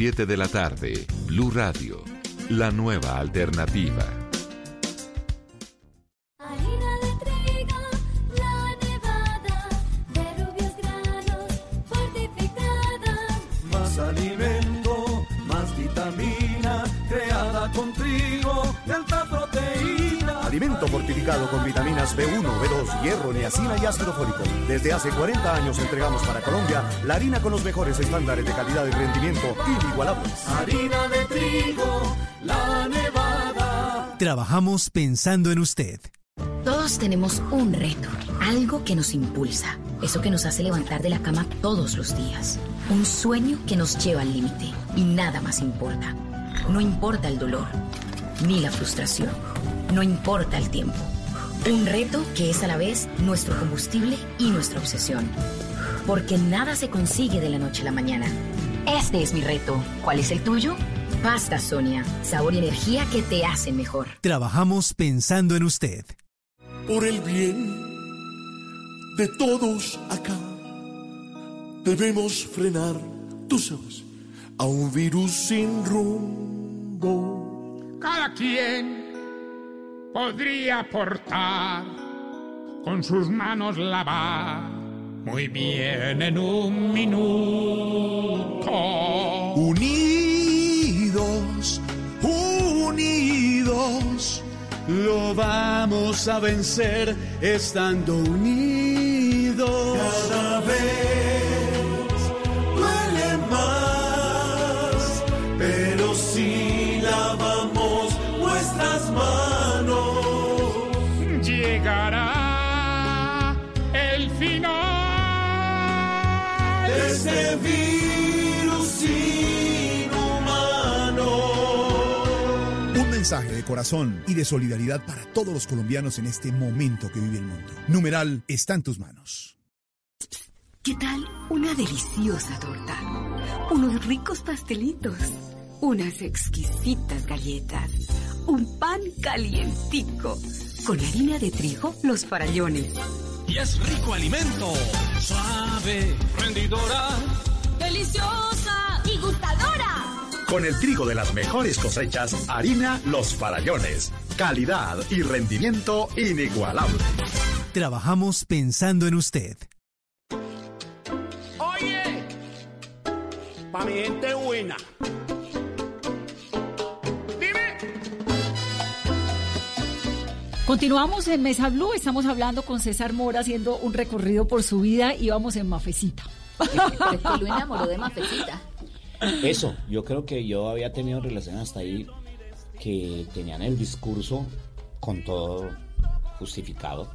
de la tarde, Blue Radio, la nueva alternativa. Alimento fortificado con vitaminas B1, B2, hierro, niacina y ácido fólico. Desde hace 40 años entregamos para Colombia la harina con los mejores estándares de calidad y rendimiento inigualables. Harina de trigo, la nevada. Trabajamos pensando en usted. Todos tenemos un reto, algo que nos impulsa, eso que nos hace levantar de la cama todos los días, un sueño que nos lleva al límite y nada más importa. No importa el dolor, ni la frustración, no importa el tiempo. Un reto que es a la vez nuestro combustible y nuestra obsesión. Porque nada se consigue de la noche a la mañana. Este es mi reto. ¿Cuál es el tuyo? Pasta Sonia, sabor y energía que te hacen mejor. Trabajamos pensando en usted. por el bien de todos acá. Debemos frenar, tú sabes, a un virus sin rumbo. Cada quien podría aportar con sus manos lavar muy bien en un minuto. Unidos, unidos, lo vamos a vencer estando unidos. Mensaje de corazón y de solidaridad para todos los colombianos en este momento que vive el mundo. Numeral está en tus manos. ¿Qué tal una deliciosa torta? Unos ricos pastelitos, unas exquisitas galletas, un pan calientico, con harina de trigo, los farallones. Y es rico alimento, suave, rendidora. ¡Deliciosa y gustadora! Con el trigo de las mejores cosechas, harina Los Farallones. Calidad y rendimiento inigualable. Trabajamos pensando en usted. Oye, pa' mi gente buena. Continuamos en Mesa Blue, estamos hablando con César Mora haciendo un recorrido por su vida y vamos en Mafecita. Porque lo enamoró de Mafecita. Eso, yo creo que yo había tenido relaciones hasta ahí que tenían el discurso con todo justificado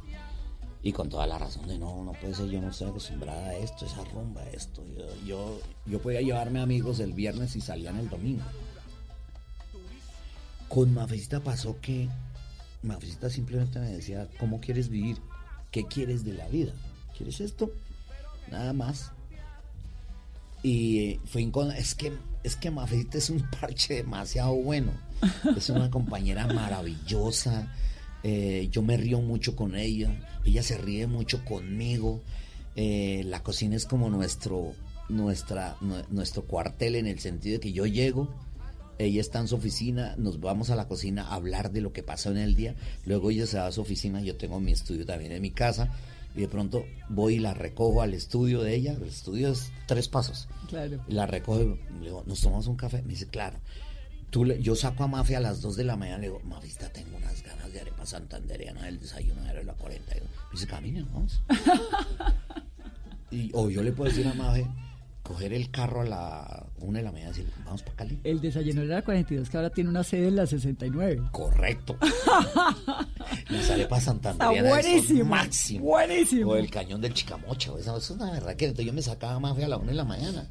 y con toda la razón de no, no puede ser, yo no estoy acostumbrada a esto, esa rumba, esto. Yo, yo, yo podía llevarme amigos el viernes y salían el domingo. Con Mafecita pasó que Mafecita simplemente me decía, ¿cómo quieres vivir? ¿Qué quieres de la vida? ¿Quieres esto? Nada más. Y eh, fue incon- es que es que Mafecita es un parche demasiado bueno. Es una compañera maravillosa. eh, yo me río mucho con ella. Ella se ríe mucho conmigo. eh, la cocina es como nuestro nuestra nue- nuestro cuartel en el sentido de que yo llego ella está en su oficina, nos vamos a la cocina a hablar de lo que pasó en el día, luego ella se va a su oficina, yo tengo mi estudio también en mi casa, y de pronto voy y la recojo al estudio de ella, el estudio es tres pasos, Claro. la recojo y le digo, ¿nos tomamos un café? Me dice, claro. Tú le- yo saco a Mafia a las 2 de la mañana, le digo, Mafista, tengo unas ganas de arepa santandereana del desayuno de la 42. Me dice, camina, vamos. y, o yo le puedo decir a Mafia, coger el carro a la 1 de la mañana y decir, vamos para Cali. El desayuno de la 42 que ahora tiene una sede en la 69. Correcto. Las arepas santandereanas Está buenísimo, son máximo. buenísimo. O el cañón del Chicamocha. o Eso, eso es una verdad que entonces yo me sacaba Mafia a la 1 de la mañana.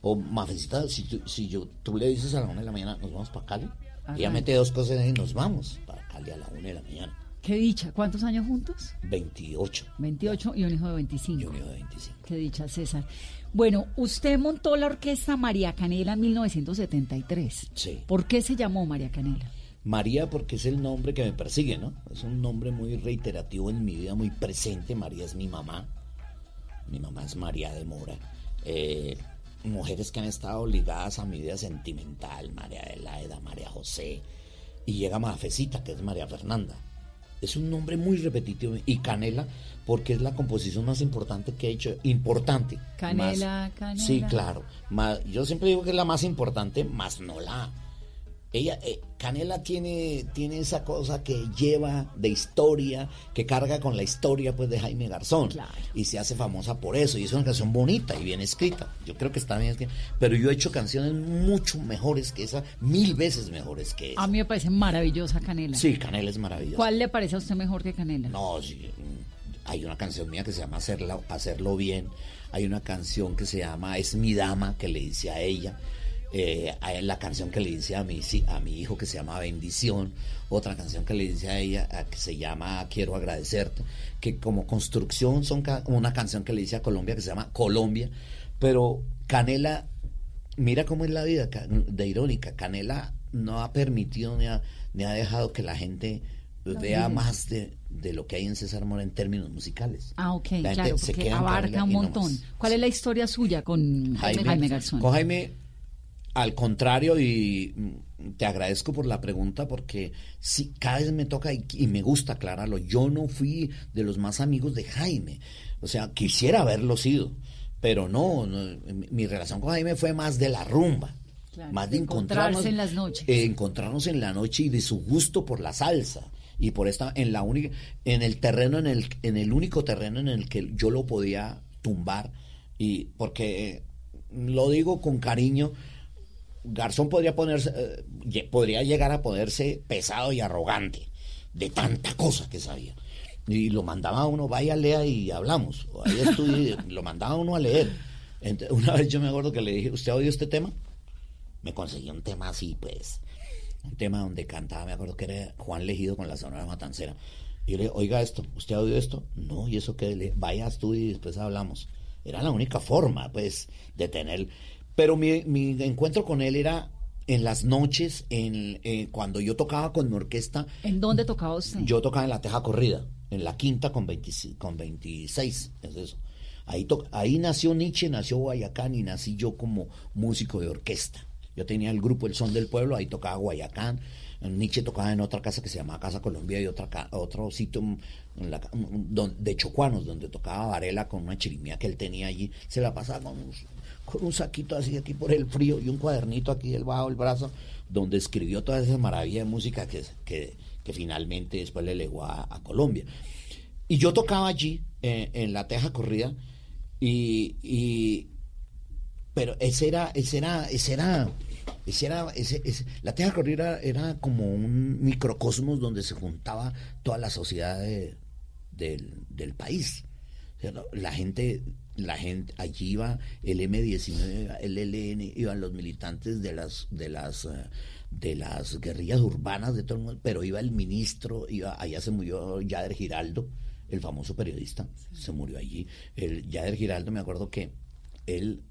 O Mafecita, si, tú, si yo, tú le dices a la 1 de la mañana, nos vamos para Cali. Ajá. Ella mete dos cosas y nos vamos para Cali a la 1 de la mañana. Qué dicha. ¿Cuántos años juntos? 28. 28 y un hijo de 25. Y un hijo de 25. Qué dicha, César. Bueno, usted montó la orquesta María Canela en 1973. Sí. ¿Por qué se llamó María Canela? María porque es el nombre que me persigue, ¿no? Es un nombre muy reiterativo en mi vida, muy presente. María es mi mamá. Mi mamá es María de Mora. Eh, mujeres que han estado ligadas a mi vida sentimental, María Adelaida, María José. Y llega Mafecita, que es María Fernanda. Es un nombre muy repetitivo. Y Canela, porque es la composición más importante que he hecho. Importante. Canela, Más- canela. Sí, claro. Yo siempre digo que es la más importante, más no la Ella, eh, Canela tiene, tiene esa cosa que lleva de historia, que carga con la historia pues de Jaime Garzón. Y se hace famosa por eso. Y es una canción bonita y bien escrita. Yo creo que está bien escrita. Pero yo he hecho canciones mucho mejores que esa, mil veces mejores que esa. A mí me parece maravillosa Canela. Sí, Canela es maravillosa. ¿Cuál le parece a usted mejor que Canela? No, sí, mm, hay una canción mía que se llama Hacerla, Hacerlo Bien. Hay una canción que se llama Es mi dama, que le dice a ella. Eh, hay la canción que le dice a mi, a mi hijo que se llama Bendición. Otra canción que le dice a ella a- que se llama Quiero agradecerte. Que como construcción son ca- una canción que le dice a Colombia que se llama Colombia. Pero Canela mira cómo es la vida de irónica. Canela no ha permitido ni ha, ni ha dejado que la gente vea más de, de lo que hay en César Mora en términos musicales. Ah, ok, claro, porque abarca un montón. ¿Cuál es la historia suya con Jaime, Garzón? Con Jaime, al contrario, y te agradezco por la pregunta porque sí, cada vez me toca y, y me gusta aclararlo. Yo no fui de los más amigos de Jaime. O sea, quisiera haberlo sido, pero no, no, mi, relación con Jaime fue más de la rumba. Claro, más de de encontrarnos en las noches. eh, encontrarnos en la noche y de su gusto por la salsa y por esta en la única en el terreno en el en el único terreno en el que yo lo podía tumbar y porque eh, lo digo con cariño Garzón podría ponerse eh, podría llegar a ponerse pesado y arrogante de tanta cosa que sabía y lo mandaba a uno vaya lea y hablamos estudie lo mandaba a uno a leer una vez yo me acuerdo que le dije usted oye este tema me conseguí un tema así, pues, un tema donde cantaba, me acuerdo que era Juan Legido con la Sonora Matancera. Y yo le dije, oiga esto, ¿usted ha oído esto? No, y eso que le vaya tú y después hablamos. Era la única forma, pues, de tener. Pero mi, mi encuentro con él era en las noches, en, eh, cuando yo tocaba con mi orquesta, ¿En dónde tocaba usted? yo tocaba en la Teja Corrida, en la quinta con, 26 con 26, es eso. Ahí, to- ahí nació Nietzsche, nació Guayacán y nací yo como músico de orquesta. Yo tenía el grupo El Son del Pueblo, ahí tocaba Guayacán. Nietzsche tocaba en otra casa que se llamaba Casa Colombia y otra ca- otro sitio en la de Chocuanos, donde tocaba Varela con una chirimía que él tenía allí. Se la pasaba con un, con un saquito así aquí por el frío y un cuadernito aquí debajo del brazo, donde escribió toda esa maravilla de música que, que, finalmente después le legó a, Colombia. Y yo tocaba allí, eh, en la Teja Corrida, y, y- pero ese era, ese era, ese era, ese era, ese- la Teja Corrida era como un microcosmos donde se juntaba toda la sociedad de- del, del país. La gente, la gente, allí iba el M19, el LN, iban los militantes de las, de las, eh, de las guerrillas urbanas de todo el mundo, pero iba el ministro, iba, allá se murió Yader Giraldo, el famoso periodista, se murió allí. El Yader Giraldo, me acuerdo que él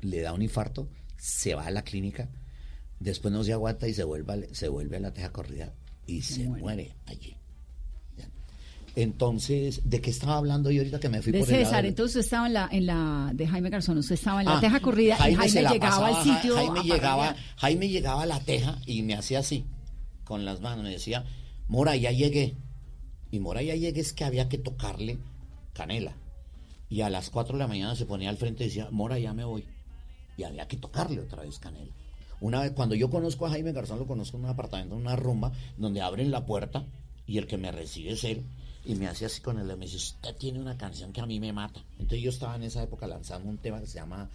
le da un infarto, se va a la clínica, después no se aguanta y se vuelve, se vuelve a la teja corrida y se muere allí. Entonces, ¿de qué estaba hablando yo ahorita que me fui De por el lado entonces usted estaba en la, en la de Jaime Garzón, usted estaba en la Ah, teja corrida y se Jaime la llegaba pasaba, al sitio. Jaime llegaba. Jaime llegaba a la teja y me hacía así, con las manos, me decía, Mora, ya llegué. Y Mora, ya llegué es que había que tocarle canela. Y a las 4 de la mañana se ponía al frente y decía, Mora, ya me voy. Y había que tocarle otra vez canela. Una vez, cuando yo conozco a Jaime Garzón, lo conozco en un apartamento, en una rumba, donde abren la puerta y el que me recibe es él. Y me hace así con él, me dice, usted tiene una canción que a mí me mata. Entonces yo estaba en esa época lanzando un tema que se llama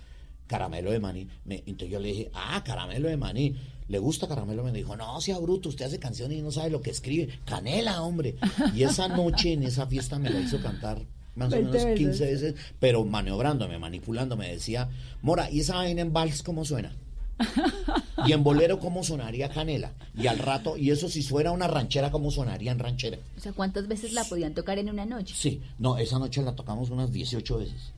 Caramelo de Maní. Me- entonces yo le dije, ah, Caramelo de Maní. ¿Le gusta Caramelo? Me dijo, no, sea bruto, usted hace canciones y no sabe lo que escribe. Canela, hombre. Y esa noche en esa fiesta me la hizo cantar más o 20 menos veces. 15 veces, pero maniobrándome, manipulándome. Decía, Mora, ¿y esa vaina en vals cómo suena? Y en bolero, ¿cómo sonaría canela? Y al rato, y eso si fuera una ranchera, ¿cómo sonaría en ranchera? O sea, ¿cuántas veces la podían tocar en una noche? Sí, no, esa noche la tocamos unas 18 veces.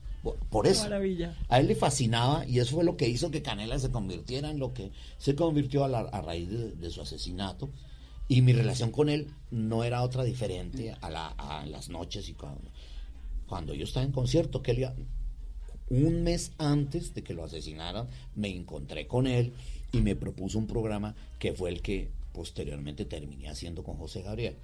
Por, eso. Maravilla. A él le fascinaba y eso fue lo que hizo que Canela se convirtiera en lo que se convirtió a, la- a raíz de, de su asesinato. Y mi relación con él no era otra diferente a, la- a las noches y cuando, cuando yo estaba en concierto, que él iba- un mes antes de que lo asesinaran, me encontré con él y me propuso un programa que fue el que posteriormente terminé haciendo con José Gabriel.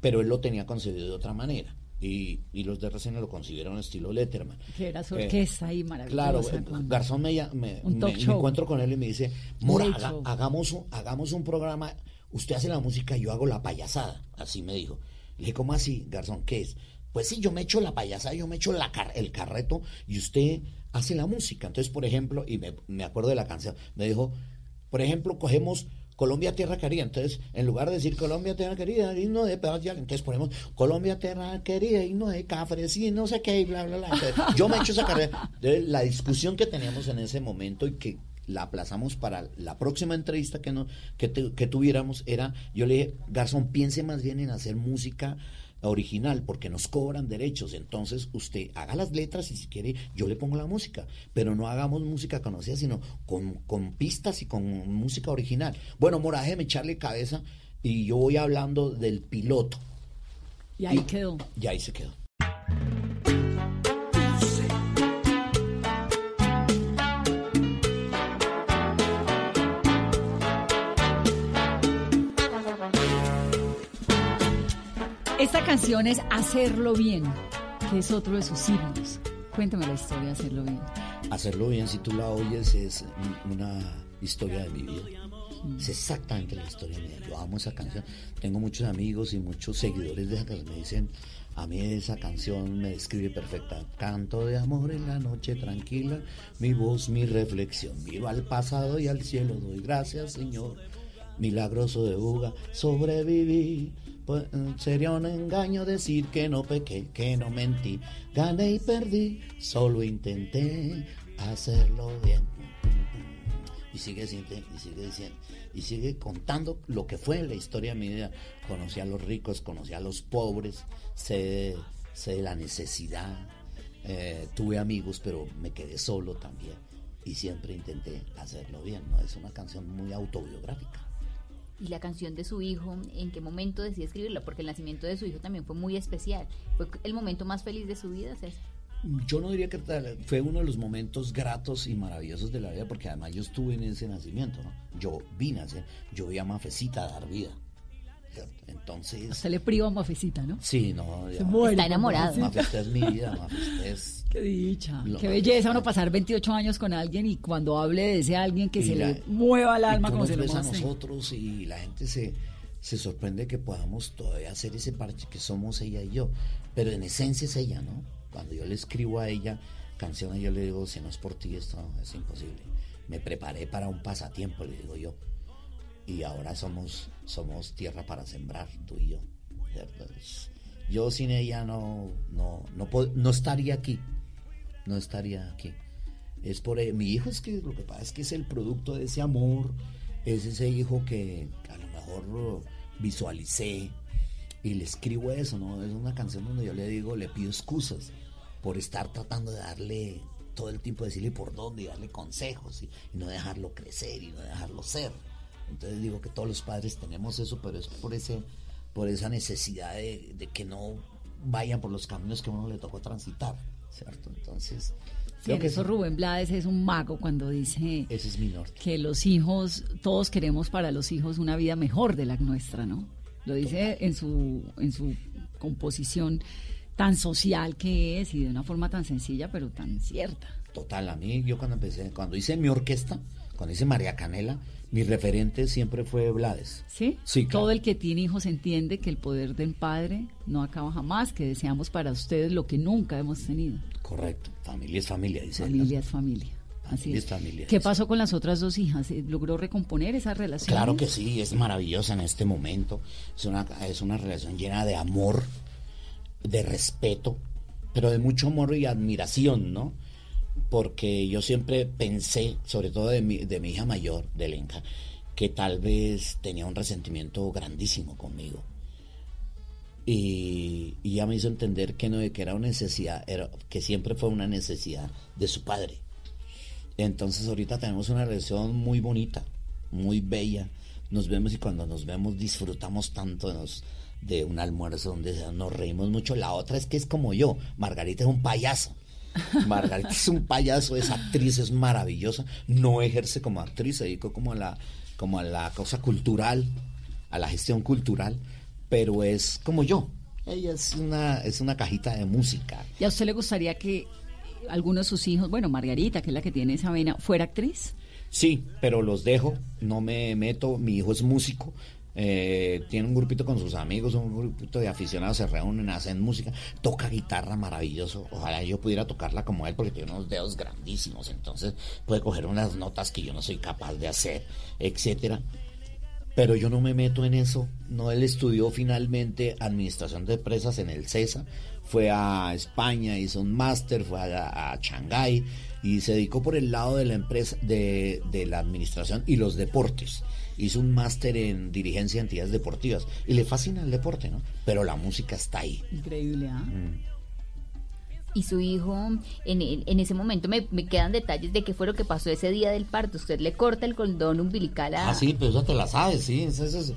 Pero él lo tenía concebido de otra manera. Y, y los de RCN lo concibieron estilo Letterman. Que era su Eh, orquesta ahí maravillosa. Claro, eh, con- Garzón me, me, me- encuentro con él y me dice, Mora, haga- hagamos, un, hagamos un programa, usted hace la música y yo hago la payasada, así me dijo. Le dije, ¿cómo así, Garzón? ¿Qué es? Pues sí, yo me echo la payasada, yo me echo la car- el carreto y usted hace la música. Entonces, por ejemplo, y me, acuerdo de la canción, me dijo, por ejemplo, cogemos Colombia Tierra Querida. Entonces, en lugar de decir Colombia Tierra Querida, himno de paz, ya, entonces ponemos Colombia Tierra Querida, himno de Cafres y no sé qué, y bla, bla, bla. Yo me echo esa carrera. Entonces, la discusión que teníamos en ese momento y que la aplazamos para la próxima entrevista que, no, que, te- que tuviéramos era, yo le dije, Garzón, piense más bien en hacer música original porque nos cobran derechos. Entonces usted haga las letras y si quiere yo le pongo la música, pero no hagamos música conocida, sino con, con pistas y con música original. Bueno, Mora, déjeme echarle cabeza y yo voy hablando del piloto. Y ahí quedó. Y ahí se quedó. Esta canción es Hacerlo Bien, que es otro de sus himnos. Cuéntame la historia de Hacerlo Bien. Hacerlo bien, si tú la oyes, es un- una historia de mi vida. Es exactamente la historia mía. Yo amo esa canción. Tengo muchos amigos y muchos seguidores de esa canción. Me dicen, a mí esa canción me describe perfecta. Canto de amor en la noche tranquila, mi voz, mi reflexión. Vivo al pasado y al cielo, doy gracias, Señor. Milagroso de Buga, sobreviví. Pues, sería un engaño decir que no pequé, que no mentí. Gané y perdí, solo intenté hacerlo bien. Y sigue, y sigue diciendo, y sigue contando lo que fue la historia de mi vida. Conocí a los ricos, conocí a los pobres, sé, sé la necesidad. Eh, tuve amigos, pero me quedé solo también. Y siempre intenté hacerlo bien, ¿no? Es una canción muy autobiográfica. Y la canción de su hijo, ¿en qué momento decide escribirla? Porque el nacimiento de su hijo también fue muy especial. Fue el momento más feliz de su vida. Yo no diría que fue uno de los momentos gratos y maravillosos de la vida, porque además yo estuve en ese nacimiento, ¿no? Yo vi nacer, yo vi a Mafecita dar vida. ¿Cierto? Entonces. Se le priva a Mafecita, ¿no? Sí, no. Se muere Está enamorado. Mafecita. Es mi vida, Mafecita es. Qué dicha. Lo Qué belleza uno pasar 28 años con alguien y cuando hable de ese alguien que Y se la- le mueva el y alma tú como nos se lo ves a nosotros y la gente se, se sorprende que podamos todavía hacer ese parche que somos ella y yo. Pero en esencia es ella, ¿no? Cuando yo le escribo a ella canciones, yo le digo, si no es por ti, esto es imposible. Me preparé para un pasatiempo, le digo yo. Y ahora somos, somos tierra para sembrar, tú y yo. Yo sin ella no, no, no, no estaría aquí. No estaría aquí. Es por e- mi hijo es que lo que pasa es que es el producto de ese amor, es ese hijo que a lo mejor uh, visualicé y le escribo eso, ¿no? Es una canción donde yo le digo, le pido excusas por estar tratando de darle todo el tiempo decirle por dónde y darle consejos y no dejarlo crecer y no dejarlo ser. Entonces digo que todos los padres tenemos eso, pero es por ese, por esa necesidad de, de que no vayan por los caminos que a uno le tocó transitar, ¿cierto? Entonces, creo que eso sí. Rubén Blades es un mago cuando dice ese es mi norte. que los hijos, todos queremos para los hijos una vida mejor de la nuestra, ¿no? Lo dice en su, en su composición tan social que es y de una forma tan sencilla pero tan cierta. Total, a mí yo cuando empecé, cuando hice mi orquesta, cuando hice María Canela, mi referente siempre fue Blades. ¿Sí? Sí, claro. Todo el que tiene hijos entiende que el poder del padre no acaba jamás, que deseamos para ustedes lo que nunca hemos tenido. Correcto, familia es familia, dice. Familia es familia. Así es. familia, ¿Qué pasó con las otras dos hijas? ¿Eh, ¿Logró recomponer esa relación? Claro que sí, es maravillosa en este momento. Es una, es una relación llena de amor, de respeto, pero de mucho amor y admiración, ¿no? Porque yo siempre pensé, sobre todo de mi, de mi hija mayor, de Lenka, que tal vez tenía un resentimiento grandísimo conmigo. Y, y ella me hizo entender que no, que era una necesidad, era, que siempre fue una necesidad de su padre. Entonces ahorita tenemos una relación muy bonita, muy bella. Nos vemos y cuando nos vemos disfrutamos tanto de, nos- de un almuerzo donde nos reímos mucho. La otra es que es como yo. Margarita es un payaso. Margarita es un payaso, es actriz, es maravillosa. No ejerce como actriz, se dedicó como a la, como a la cosa cultural, a la gestión cultural, pero es como yo. ella es una, es una cajita de música. ¿Y a usted le gustaría que alguno de sus hijos, bueno, Margarita, que es la que tiene esa vena, fuera actriz? Sí, pero los dejo, no me meto, mi hijo es músico, eh, tiene un grupito con sus amigos, un grupito de aficionados, se reúnen, hacen música, toca guitarra maravilloso, ojalá yo pudiera tocarla como él porque tiene unos dedos grandísimos, entonces puede coger unas notas que yo no soy capaz de hacer, etcétera. Pero yo no me meto en eso, no, él estudió finalmente administración de empresas en el CESA, fue a España, hizo un máster, fue a, a Shanghái y se dedicó por el lado de la empresa, de, de la administración y los deportes. Hizo un máster en dirigencia de entidades deportivas y le fascina el deporte, ¿no? Pero la música está ahí. Increíble, ¿ah? Mm. Y su hijo, en, ese momento me, me quedan detalles de qué fue lo que pasó ese día del parto. Usted le corta el cordón umbilical a... Ah, sí, pero eso te la sabes, sí. eso- eso es-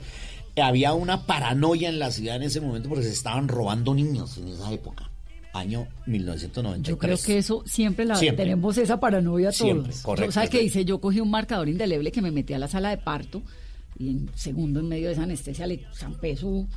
Había una paranoia en la ciudad en ese momento porque se estaban robando niños en esa época. Año 1993. Yo creo que eso siempre la Siempre. tenemos esa paranoia todos. Siempre, correcto. Yo, ¿Sabe qué hice? Yo cogí un marcador indeleble que me metí a la sala de parto y en segundo en medio de esa anestesia le zampé su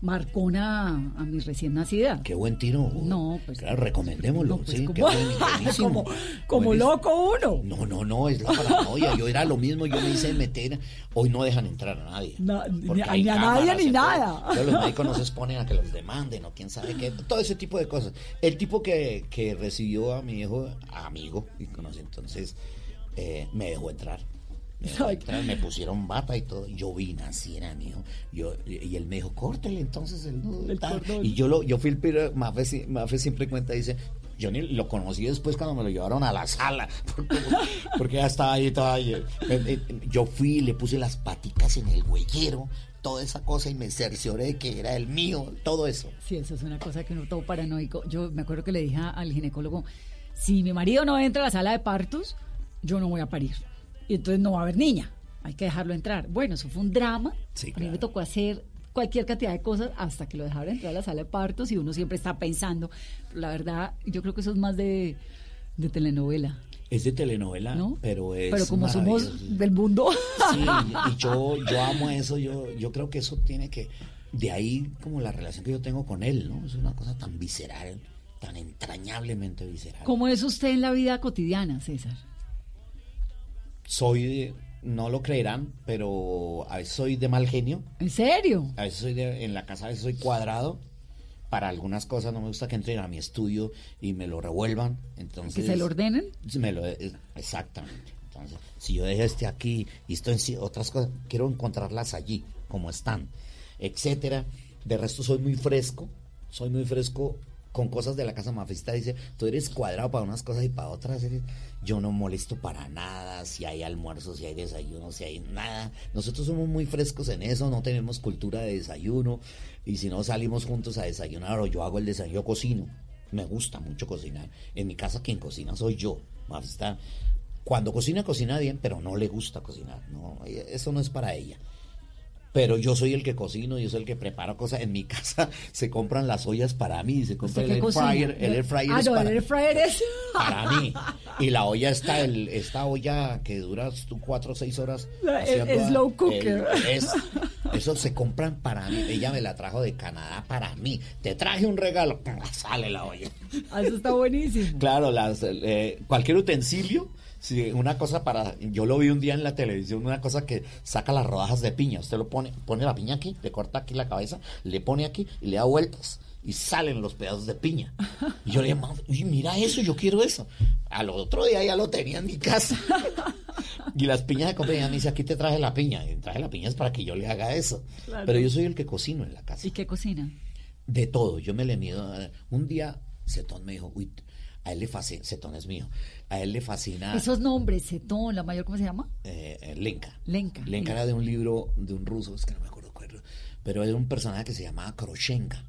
marcona a mi recién nacida. Qué buen tiro. No, pues. Claro, recomendémoslo. pues, sí, como- como, como loco uno. No, no, no, es la paranoia. Yo era lo mismo, yo me hice meter. Hoy no dejan entrar a nadie. Na- ni, a- cámaras nadie ni nada. Los médicos no se exponen a que los demanden o quién sabe qué. Todo ese tipo de cosas. El tipo que, que recibió a mi hijo, amigo, y conoce entonces, eh, me dejó entrar. Me, pusieron bata y todo. Yo vi nacer a mi hijo. Yo, y él me dijo, córtele entonces el nudo. tal". Y yo, lo, yo fui el primero, Mafe, Mafe siempre cuenta, dice, yo ni lo conocí después cuando me lo llevaron a la sala, porque, porque ya estaba ahí, estaba ahí. Eh, eh, Yo fui, le puse las paticas en el huellero, toda esa cosa y me cercioré de que era el mío, todo eso. Sí, eso es una cosa que uno todo paranoico. Yo me acuerdo que le dije al ginecólogo, si mi marido no entra a la sala de partos, yo no voy a parir. Y entonces no va a haber niña. Hay que dejarlo entrar. Bueno, eso fue un drama. Sí, A mí me tocó hacer cualquier cantidad de cosas hasta que lo dejaron entrar a la sala de partos y uno siempre está pensando. La verdad, yo creo que eso es más de, de telenovela. Es de telenovela, pero es Pero como somos del mundo. Sí, y yo, yo amo eso, yo, yo creo que eso tiene que, de ahí como la relación que yo tengo con él, ¿no? Es una cosa tan visceral, tan entrañablemente visceral. ¿Cómo es usted en la vida cotidiana, César? Soy, no lo creerán, pero a veces soy de mal genio, ¿En serio? a veces soy de, en la casa a veces soy cuadrado, para algunas cosas no me gusta que entren a mi estudio y me lo revuelvan, entonces... ¿Que se lo ordenen? Me lo- es- exactamente. Entonces, si yo dejo este aquí y esto en otras cosas, quiero encontrarlas allí, como están, etcétera. De resto soy muy fresco, soy muy fresco con cosas de la casa mafista. Dice, tú eres cuadrado para unas cosas y para otras. Yo no molesto para nada, si hay almuerzo, si hay desayuno, si hay nada. Nosotros somos muy frescos en eso, no tenemos cultura de desayuno. Y si no salimos juntos a desayunar o yo hago el desayuno, yo cocino. Me gusta mucho cocinar. En mi casa quien cocina soy yo. Mafista cuando cocina, cocina bien, pero no le gusta cocinar. No, eso no es para ella. Pero yo soy el que cocino, yo soy el que preparo cosas. En mi casa se compran las ollas para mí, se compra el ¿Usted air cocina? fryer. El air fryer ah, es no, para, el air fryer es... para mí. Y la olla está, el, esta olla que dura tú cuatro o seis horas. El slow cooker. es- eso se compran para mí. Ella me la trajo de Canadá para mí. Te traje un regalo, sale la olla. Ah, Eso está buenísimo. Claro, las, eh, cualquier utensilio, si una cosa para, yo lo vi un día en la televisión, una cosa que saca las rodajas de piña, usted lo pone, pone la piña aquí, le corta aquí la cabeza, le pone aquí y le da vueltas y salen los pedazos de piña. Y yo le dije, "Mam, uy, mira eso, yo quiero eso. Al otro día ya lo tenía en mi casa. Y las piñas de compañía me dice, aquí te traje la piña. Y traje la piña es para que yo le haga eso. Claro. Pero yo soy el que cocino en la casa. ¿Y qué cocina? De todo, yo me le mido. eh, Un día, Cetón me dijo, uy, a él le fascina, Cetón es mío, a él le fascina Esos nombres, Cetón, la mayor, ¿cómo se llama? eh, eh, Lenka. Lenka. Lenka era de un libro de un ruso, es que no me acuerdo cuál, pero era un personaje que se llamaba Kroshenka.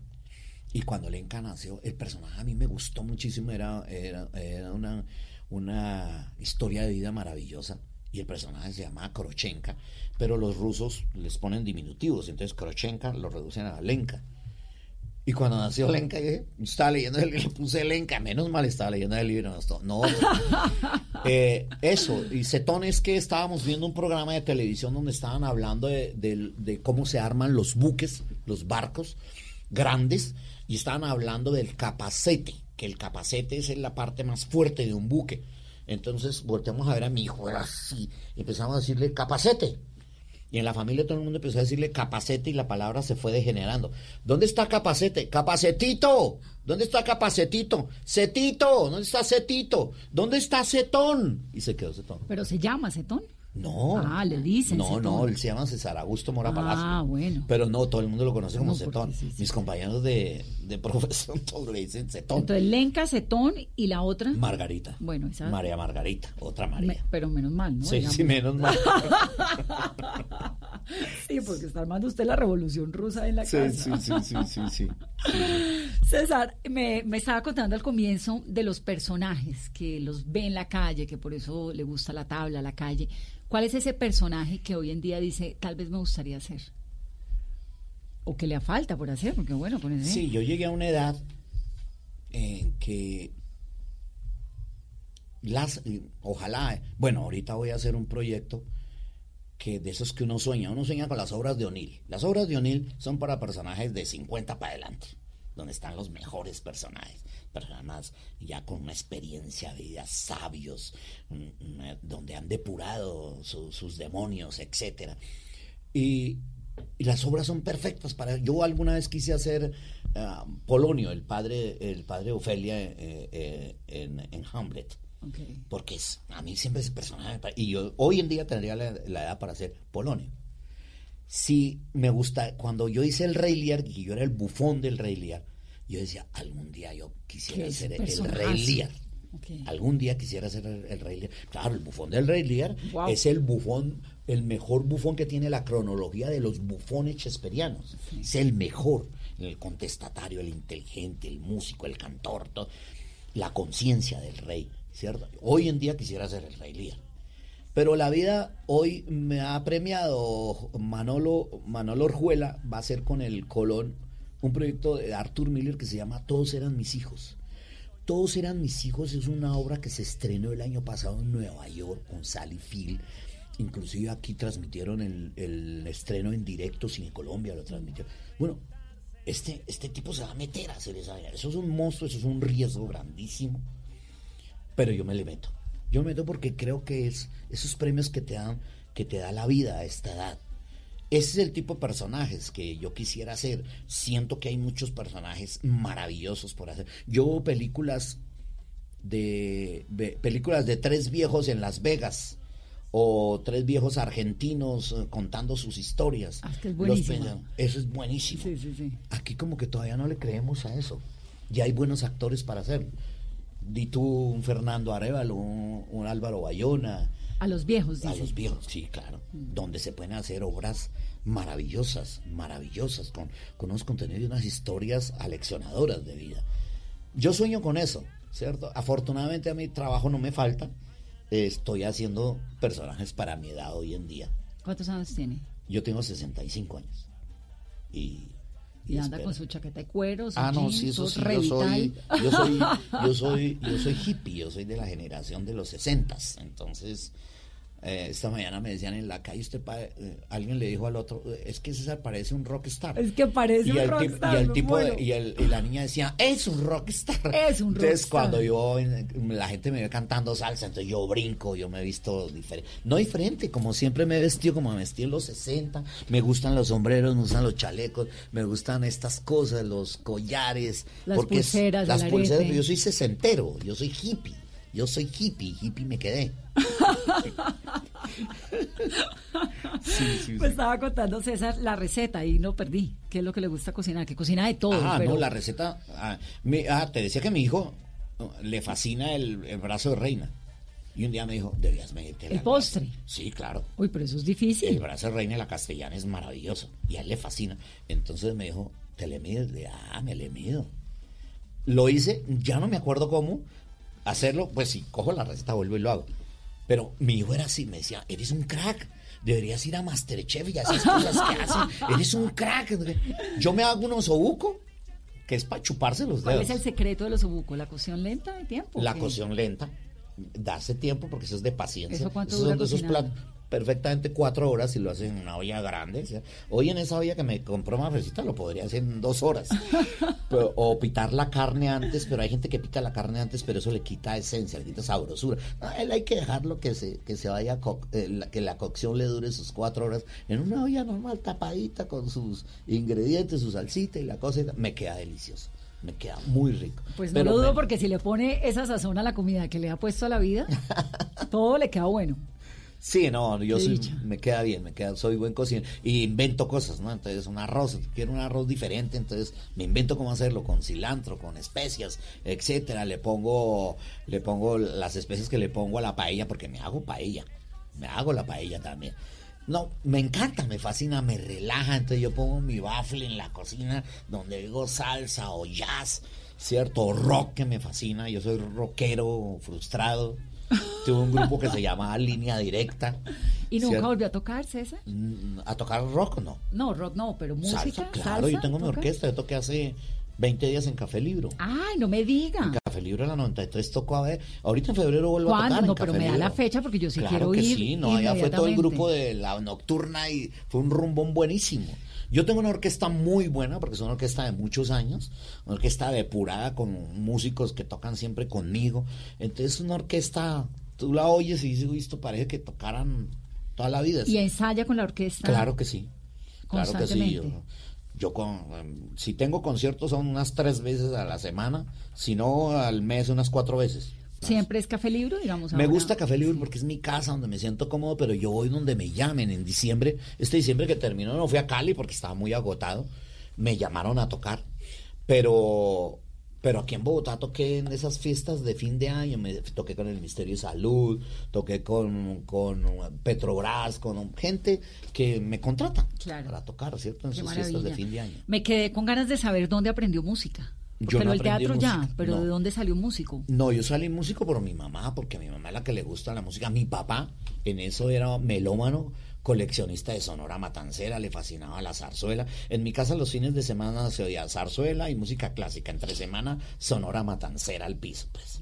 Y cuando Lenka nació, el personaje a mí me gustó muchísimo, era, era, era una, una historia de vida maravillosa. Y el personaje se llamaba Krochenka, pero los rusos les ponen diminutivos, entonces Krochenka lo reducen a Lenka. Y cuando nació Lenka, yo dije, estaba leyendo el le puse Lenka, menos mal estaba leyendo el libro. No, no. Eh, eso, y Cetón es que estábamos viendo un programa de televisión donde estaban hablando de, de- de cómo se arman los buques, los barcos, grandes y estaban hablando del capacete, que el capacete es la parte más fuerte de un buque. Entonces volteamos a ver a mi hijo, era así, y empezamos a decirle capacete. Y en la familia todo el mundo empezó a decirle capacete y la palabra se fue degenerando. ¿Dónde está capacete? Capacetito. ¿Dónde está capacetito? Cetito. ¿Dónde está cetito? ¿Dónde está cetón? Y se quedó cetón. Pero se llama Cetón. No. Ah, le dicen No, Cetón. no, él se llama César Augusto Mora Palacio. Ah, bueno. Pero no, todo el mundo lo conoce como No, Cetón. Mis compañeros de, de profesión todos le dicen Cetón. Entonces, Lenca, Cetón y la otra. Margarita. Bueno, esa. María Margarita, otra María. Me- pero menos mal, ¿no? sí, Digamos. sí, menos mal. Sí, porque está armando usted la revolución rusa en la Sí, casa. sí, sí, sí, sí, sí. César, me, estaba contando al comienzo de los personajes que los ve en la calle, que por eso le gusta la tabla, la calle. ¿Cuál es ese personaje que hoy en día dice, tal vez me gustaría hacer? O que le falta por hacer, porque bueno. Sí, yo llegué a una edad en que las ojalá, bueno, ahorita voy a hacer un proyecto que de esos que uno sueña, uno sueña con las obras de O'Neill. Las obras de O'Neill son para personajes de 50 para adelante, donde están los mejores personajes, personas ya con una experiencia de vida, sabios, mm, mm, donde han depurado su- sus demonios, etcétera. Y, y las obras son perfectas para yo alguna vez quise hacer ah, Polonio el padre el padre Ofelia eh, eh, en, en Hamlet. Porque es, a mí siempre ese personaje y yo hoy en día tendría la, la edad para hacer Polonio sí me gusta cuando yo hice el Rey Lear y yo era el bufón del Rey Lear yo decía algún día yo quisiera Que ser el, Rey. Lear. Algún día quisiera ser el, el Rey Lear. Claro, el bufón del Rey Lear Wow. es el bufón, el mejor bufón que tiene la cronología de los bufones shakespearianos. Es el mejor, el contestatario, el inteligente, el músico, el cantor, todo. la conciencia del rey, ¿cierto? Hoy en día quisiera ser el Rey Lear. Pero la vida hoy me ha premiado Manolo, Manolo Orjuela, va a hacer con el Colón un proyecto de Arthur Miller que se llama Todos eran mis hijos. Todos eran mis hijos es una obra que se estrenó el año pasado en Nueva York con Sally Field. Inclusive aquí transmitieron el, el estreno en directo, Cine Colombia lo transmitió. Bueno, este, este tipo se va a meter a hacer esa vaina. Eso es un monstruo, eso es un riesgo grandísimo. Pero yo me le meto. Yo me meto porque creo que es esos premios que te dan, que te da la vida a esta edad. Ese es el tipo de personajes que yo quisiera hacer. Siento que hay muchos personajes maravillosos por hacer. Yo veo películas de películas de tres viejos en Las Vegas o tres viejos argentinos eh, contando sus historias. Ah, que es buenísimo. eso es buenísimo. Sí, sí, sí. Aquí como que todavía no le creemos a eso. Ya hay buenos actores para hacerlo. Di tú un Fernando Arevalo, un, un Álvaro Bayona, A los viejos, a dice. los viejos, sí, claro, donde se pueden hacer obras maravillosas, maravillosas, con, con unos contenidos y unas historias aleccionadoras de vida. Yo sueño con eso, ¿cierto? Afortunadamente a mi trabajo no me falta, estoy haciendo personajes para mi edad hoy en día. ¿Cuántos años tiene? Yo tengo 65 años. Y, Y anda con su chaqueta de cuero, su Ah, no, jeans, sí, eso sí, yo soy, yo soy, yo soy, yo soy hippie, yo soy de la generación de los sesentas, entonces eh, esta mañana me decían en la calle, usted pa- eh, alguien le dijo al otro, es que César parece un rockstar. Es que parece y un rockstar, y el tipo de- y, el- y la niña decía, es un rockstar. Es un Entonces rockstar. cuando yo, la gente me ve cantando salsa, entonces yo brinco, yo me he visto diferente. No diferente, como siempre me he vestido como me vestí en los 60. Me gustan los sombreros, me gustan los chalecos, me gustan estas cosas, los collares. Las porque es- pulseras, las pulseras, yo soy sesentero, yo soy hippie. Yo soy hippie, hippie me quedé. Sí, sí, Me estaba contando César la receta y no perdí. ¿Qué es lo que le gusta cocinar? Que cocina de todo. Ah, pero no, la receta. ah, mi- ah, te decía que a mi hijo oh, le fascina el, el brazo de reina. Y un día me dijo, debías meter El postre. Sí, claro. Uy, pero eso es difícil. El brazo de reina de la castellana es maravilloso. Y a él le fascina. Entonces me dijo, ¿te le mides? De, ah, me le mido. Lo hice, ya no me acuerdo cómo hacerlo. Pues si cojo la receta, vuelvo y lo hago. Pero mi hijo era así, me decía, eres un crack. Deberías ir a Masterchef y esas cosas que hacen. Eres un crack. Yo me hago un osobuco que es para chuparse los ¿Cuál dedos. es el secreto de los obucos? ¿La cocción lenta de tiempo? La ¿Qué? cocción lenta. Darse tiempo porque eso es de paciencia. ¿Eso cuánto Esos dura son de esos platos. Perfectamente cuatro horas y lo hace en una olla grande. o sea, hoy en esa olla que me compró Mafrecita lo podría hacer en dos horas. Pero- o pitar la carne antes, pero hay gente que pica la carne antes, pero eso le quita esencia, le quita sabrosura. Él hay que dejarlo que se, que se vaya, co- eh, la- que la cocción le dure sus cuatro horas en una olla normal, tapadita, con sus ingredientes, su salsita y la cosa. y- Me queda delicioso. Me queda muy rico. Pues no Pero lo dudo me- porque si le pone esa sazón a la comida que le ha puesto a la vida, todo le queda bueno. Sí, no, yo soy- me queda bien, me queda, soy buen cocinero y invento cosas, ¿no? Entonces un arroz, quiero un arroz diferente, entonces me invento cómo hacerlo con cilantro, con especias, etcétera. Le pongo, le pongo las especias que le pongo a la paella porque me hago paella, me hago la paella también. No, me encanta, me fascina, me relaja. Entonces yo pongo mi baffle en la cocina donde digo salsa o jazz, ¿cierto? O rock que me fascina. Yo soy rockero frustrado. Tuve un grupo que se llamaba Línea Directa. ¿Y nunca ¿cierto? volvió a tocar, César? Mm, ¿A tocar rock no? No, rock no, pero música. Salsa, claro, salsa, yo tengo mi orquesta, yo toqué hace 20 días en Café Libro. Ay, no me diga. Café Libro en la 93 tocó a ver. Ahorita en febrero vuelvo a tocar. en No, pero me da la fecha porque yo sí Claro quiero que ir. Sí, no, allá fue todo el grupo de la nocturna y fue un rumbón buenísimo. Yo tengo una orquesta muy buena porque es una orquesta de muchos años, una orquesta depurada con músicos que tocan siempre conmigo. Entonces, una orquesta, tú la oyes y dices, "Uy, esto parece que tocaran toda la vida. Y ensaya con la orquesta. Claro que sí. Claro que sí. Yo, yo con, em, si tengo conciertos son unas tres veces a la semana, si no al mes unas cuatro veces. Siempre es café libro, digamos. Me gusta Café Libre porque es mi casa donde me siento cómodo, pero yo voy donde me llamen. En diciembre, este diciembre que terminó, no fui a Cali porque estaba muy agotado. Me llamaron a tocar, pero pero aquí en Bogotá toqué en esas fiestas de fin de año, me toqué con el Ministerio de Salud, toqué con, con Petrobras, con gente que me contrata Claro. para tocar, ¿cierto? En Qué sus fiestas de fin de año. Me quedé con ganas de saber dónde aprendió música. Yo no aprendí teatro ya, pero no. ¿de dónde salió músico? No, yo salí músico por mi mamá, porque a mi mamá es la que le gusta la música. Mi papá en eso era melómano, coleccionista de sonora matancera, le fascinaba la zarzuela. En mi casa los fines de semana se oía zarzuela y música clásica. Entre semana, sonora matancera al piso, pues.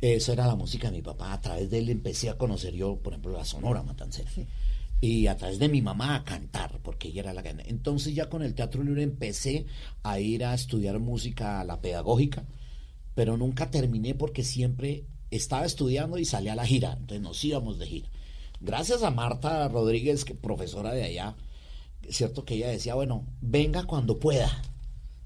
Eso era la música de mi papá. A través de él empecé a conocer yo, por ejemplo, la sonora matancera. Y a través de mi mamá a cantar, porque ella era la que... Entonces ya con el Teatro Libre empecé a ir a estudiar música, la pedagógica, pero nunca terminé porque siempre estaba estudiando y salía a la gira. Entonces nos íbamos de gira. Gracias a Marta Rodríguez, que profesora de allá, cierto que ella decía, bueno, venga cuando pueda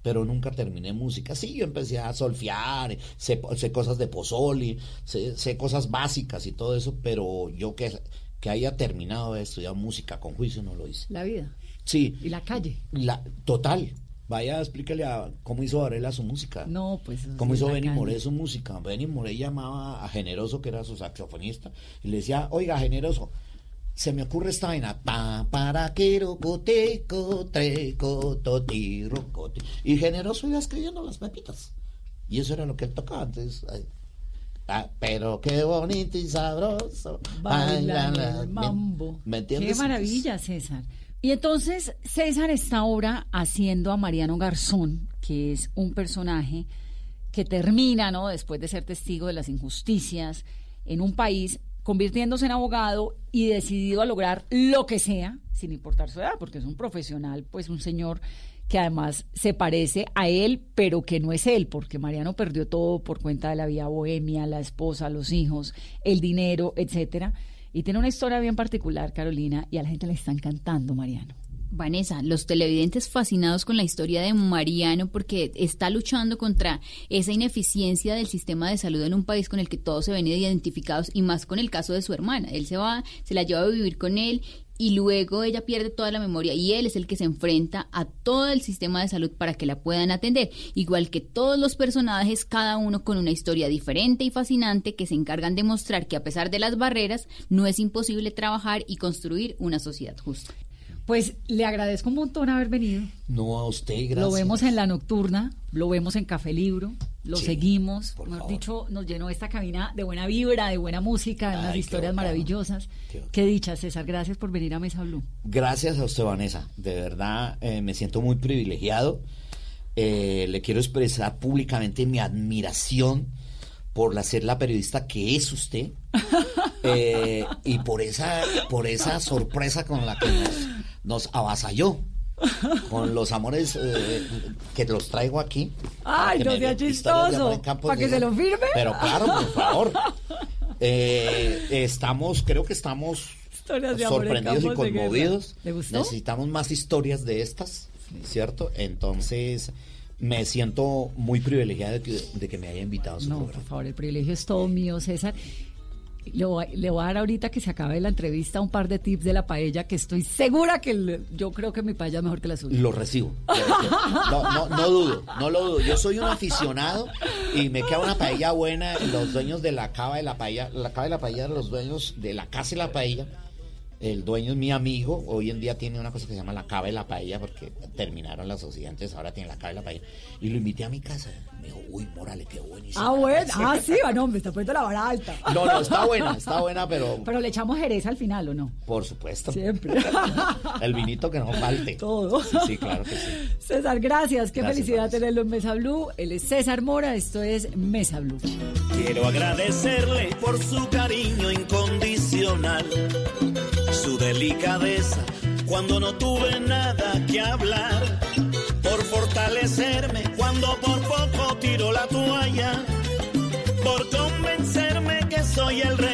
pero nunca terminé música. Sí, yo empecé a solfear, sé, sé cosas de pozoli, sé, sé cosas básicas y todo eso, pero yo que, que haya terminado de estudiar música con juicio no lo hice. La vida. Sí. Y la calle. La, total. Vaya, explíquele a cómo hizo Varela su música. No, pues. ¿Cómo hizo Benny. Moré su música? Benny Moré llamaba a Generoso, que era su saxofonista, y le decía, oiga, Generoso, se me ocurre esta vaina. Pa, para, quiero, coteco, treco, toti, rocote. Y Generoso iba escribiendo las pepitas. Y eso era lo que él tocaba. Entonces, ah, pero qué bonito y sabroso. Bailan Baila, el ¿me- mambo. ¿Me entiendes? Qué maravilla, César. Y entonces César está ahora haciendo a Mariano Garzón, que es un personaje que termina, ¿no? Después de ser testigo de las injusticias en un país, convirtiéndose en abogado y decidido a lograr lo que sea, sin importar su edad, porque es un profesional, pues un señor que además se parece a él, pero que no es él, porque Mariano perdió todo por cuenta de la vida bohemia, la esposa, los hijos, el dinero, etcétera. Y tiene una historia bien particular, Carolina, y a la gente le está encantando, Mariano. Vanessa, los televidentes fascinados con la historia de Mariano porque está luchando contra esa ineficiencia del sistema de salud en un país con el que todos se ven identificados y más con el caso de su hermana. Él se va, se la lleva a vivir con él y luego ella pierde toda la memoria y él es el que se enfrenta a todo el sistema de salud para que la puedan atender. Igual que todos los personajes, cada uno con una historia diferente y fascinante que se encargan de mostrar que a pesar de las barreras no es imposible trabajar y construir una sociedad justa. Pues le agradezco un montón haber venido. No, a usted, gracias. Lo vemos en la nocturna, lo vemos en Café Libro, lo Sí, seguimos. por Mejor favor. dicho, nos llenó esta cabina de buena vibra, de buena música, de unas Ay, qué historias bacano. maravillosas. Qué, dicha, César. Gracias por venir a Mesa Blue. Gracias a usted, Vanessa. De verdad, eh, me siento muy privilegiado. Eh, le quiero expresar públicamente mi admiración por la, ser la periodista que es usted. Eh, y por esa, por esa sorpresa con la que nos, nos avasalló. Con los amores eh, que los traigo aquí. Ay, no sea chistoso. ¿Para que se lo firme? Pero claro, por favor. Eh, estamos, creo que estamos sorprendidos y conmovidos. ¿Le gustó? Necesitamos más historias de estas, ¿cierto? Entonces, me siento muy privilegiado de que, de que me haya invitado a su No, programa. por favor, el privilegio es todo mío, César. Le voy, le voy a dar ahorita que se acabe la entrevista un par de tips de la paella que estoy segura que yo creo que mi paella es mejor que la suya. Lo recibo. No, dudo, no lo dudo. Yo soy un aficionado y me queda una paella buena. Los dueños de la cava de la paella, la cava de la paella, los dueños de la casa de la paella. El dueño es mi amigo. Hoy en día tiene una cosa que se llama la cava de la paella porque terminaron las sociedades, ahora tiene la cava de la paella. Y lo invité a mi casa. Me dijo, uy, Morales, qué buenísimo. Ah, bueno, ah, sí, ah, no, me está poniendo la vara alta. No, no, está buena, está buena, pero Pero le echamos jerez al final, ¿o no? por supuesto. Siempre. El vinito que no falte. Todo. Sí, sí, claro que sí. César, gracias. Qué Gracias, felicidad tenerlo en Mesa Blue. Él es César Mora, esto es Mesa Blue. Quiero agradecerle por su cariño incondicional, su delicadeza cuando no tuve nada que hablar, por fortalecerme por poco tiro la toalla, por convencerme que soy el rey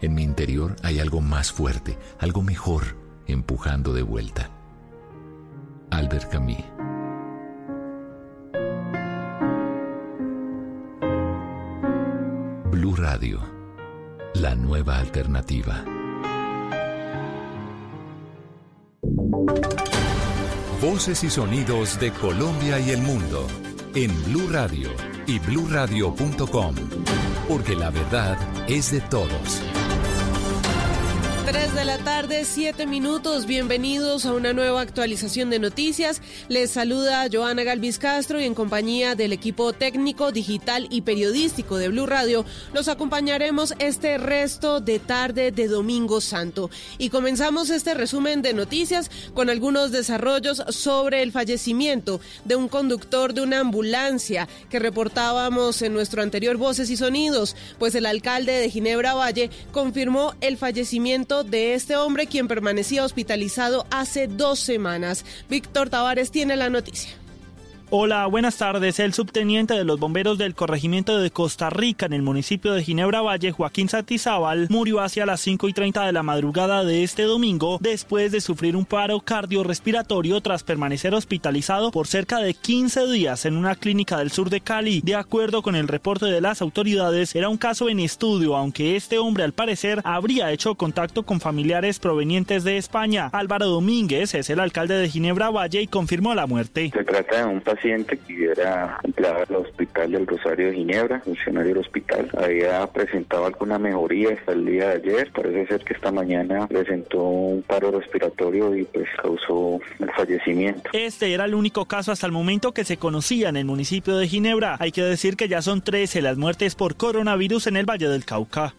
en mi interior hay algo más fuerte, algo mejor, empujando de vuelta. Albert Camus. Blue Radio, la nueva alternativa. Voces y sonidos de Colombia y el mundo en Blue Radio y bluradio.com, porque la verdad es de todos. 3 de la tarde, 7 minutos. Bienvenidos a una nueva actualización de noticias. Les saluda Joana Galvis Castro y en compañía del equipo técnico, digital y periodístico de Blue Radio, los acompañaremos este resto de tarde de Domingo Santo. Y comenzamos este resumen de noticias con algunos desarrollos sobre el fallecimiento de un conductor de una ambulancia que reportábamos en nuestro anterior Voces y Sonidos, pues el alcalde de Ginebra Valle confirmó el fallecimiento de este hombre quien permanecía hospitalizado hace dos semanas. Víctor Tavares tiene la noticia. Hola, buenas tardes. El subteniente de los bomberos del corregimiento de Costa Rica en el municipio de Ginebra Valle, Joaquín Satizábal, murió hacia las 5 y 30 de la madrugada de este domingo después de sufrir un paro cardiorrespiratorio tras permanecer hospitalizado por cerca de 15 días en una clínica del sur de Cali. De acuerdo con el reporte de las autoridades, era un caso en estudio, aunque este hombre al parecer habría hecho contacto con familiares provenientes de España. Álvaro Domínguez es el alcalde de Ginebra Valle y confirmó la muerte. Se trata de un paciente que era empleado del Hospital del Rosario de Ginebra, funcionario del hospital. Había presentado alguna mejoría hasta el día de ayer. Parece ser que esta mañana presentó un paro respiratorio y pues causó el fallecimiento. Este era el único caso hasta el momento que se conocía en el municipio de Ginebra. Hay que decir que ya son 13 las muertes por coronavirus en el Valle del Cauca.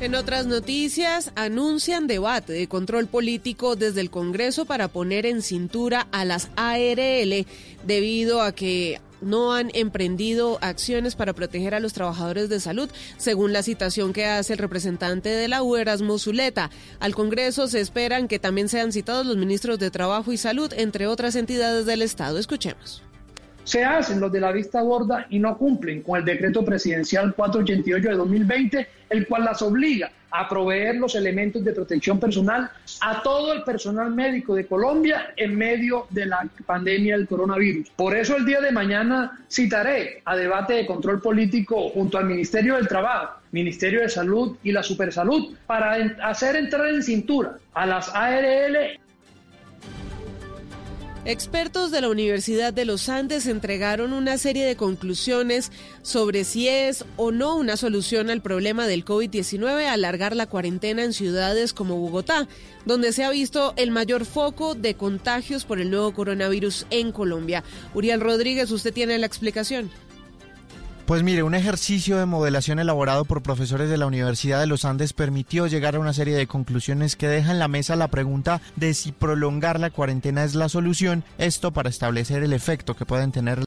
En otras noticias, anuncian debate de control político desde el Congreso para poner en cintura a las ARL debido a que no han emprendido acciones para proteger a los trabajadores de salud, según la citación que hace el representante de la U, Erasmo Zuleta. Al Congreso se esperan que también sean citados los ministros de Trabajo y Salud, entre otras entidades del Estado. Escuchemos se hacen los de la vista gorda y no cumplen con el decreto presidencial 488 de 2020, el cual las obliga a proveer los elementos de protección personal a todo el personal médico de Colombia en medio de la pandemia del coronavirus. Por eso el día de mañana citaré a debate de control político junto al Ministerio del Trabajo, Ministerio de Salud y la Supersalud para hacer entrar en cintura a las ARL Expertos de la Universidad de los Andes entregaron una serie de conclusiones sobre si es o no una solución al problema del COVID-19 alargar la cuarentena en ciudades como Bogotá, donde se ha visto el mayor foco de contagios por el nuevo coronavirus en Colombia. Uriel Rodríguez, usted tiene la explicación. Pues mire, un ejercicio de modelación elaborado por profesores de la Universidad de los Andes permitió llegar a una serie de conclusiones que dejan en la mesa la pregunta de si prolongar la cuarentena es la solución, esto para establecer el efecto que pueden tener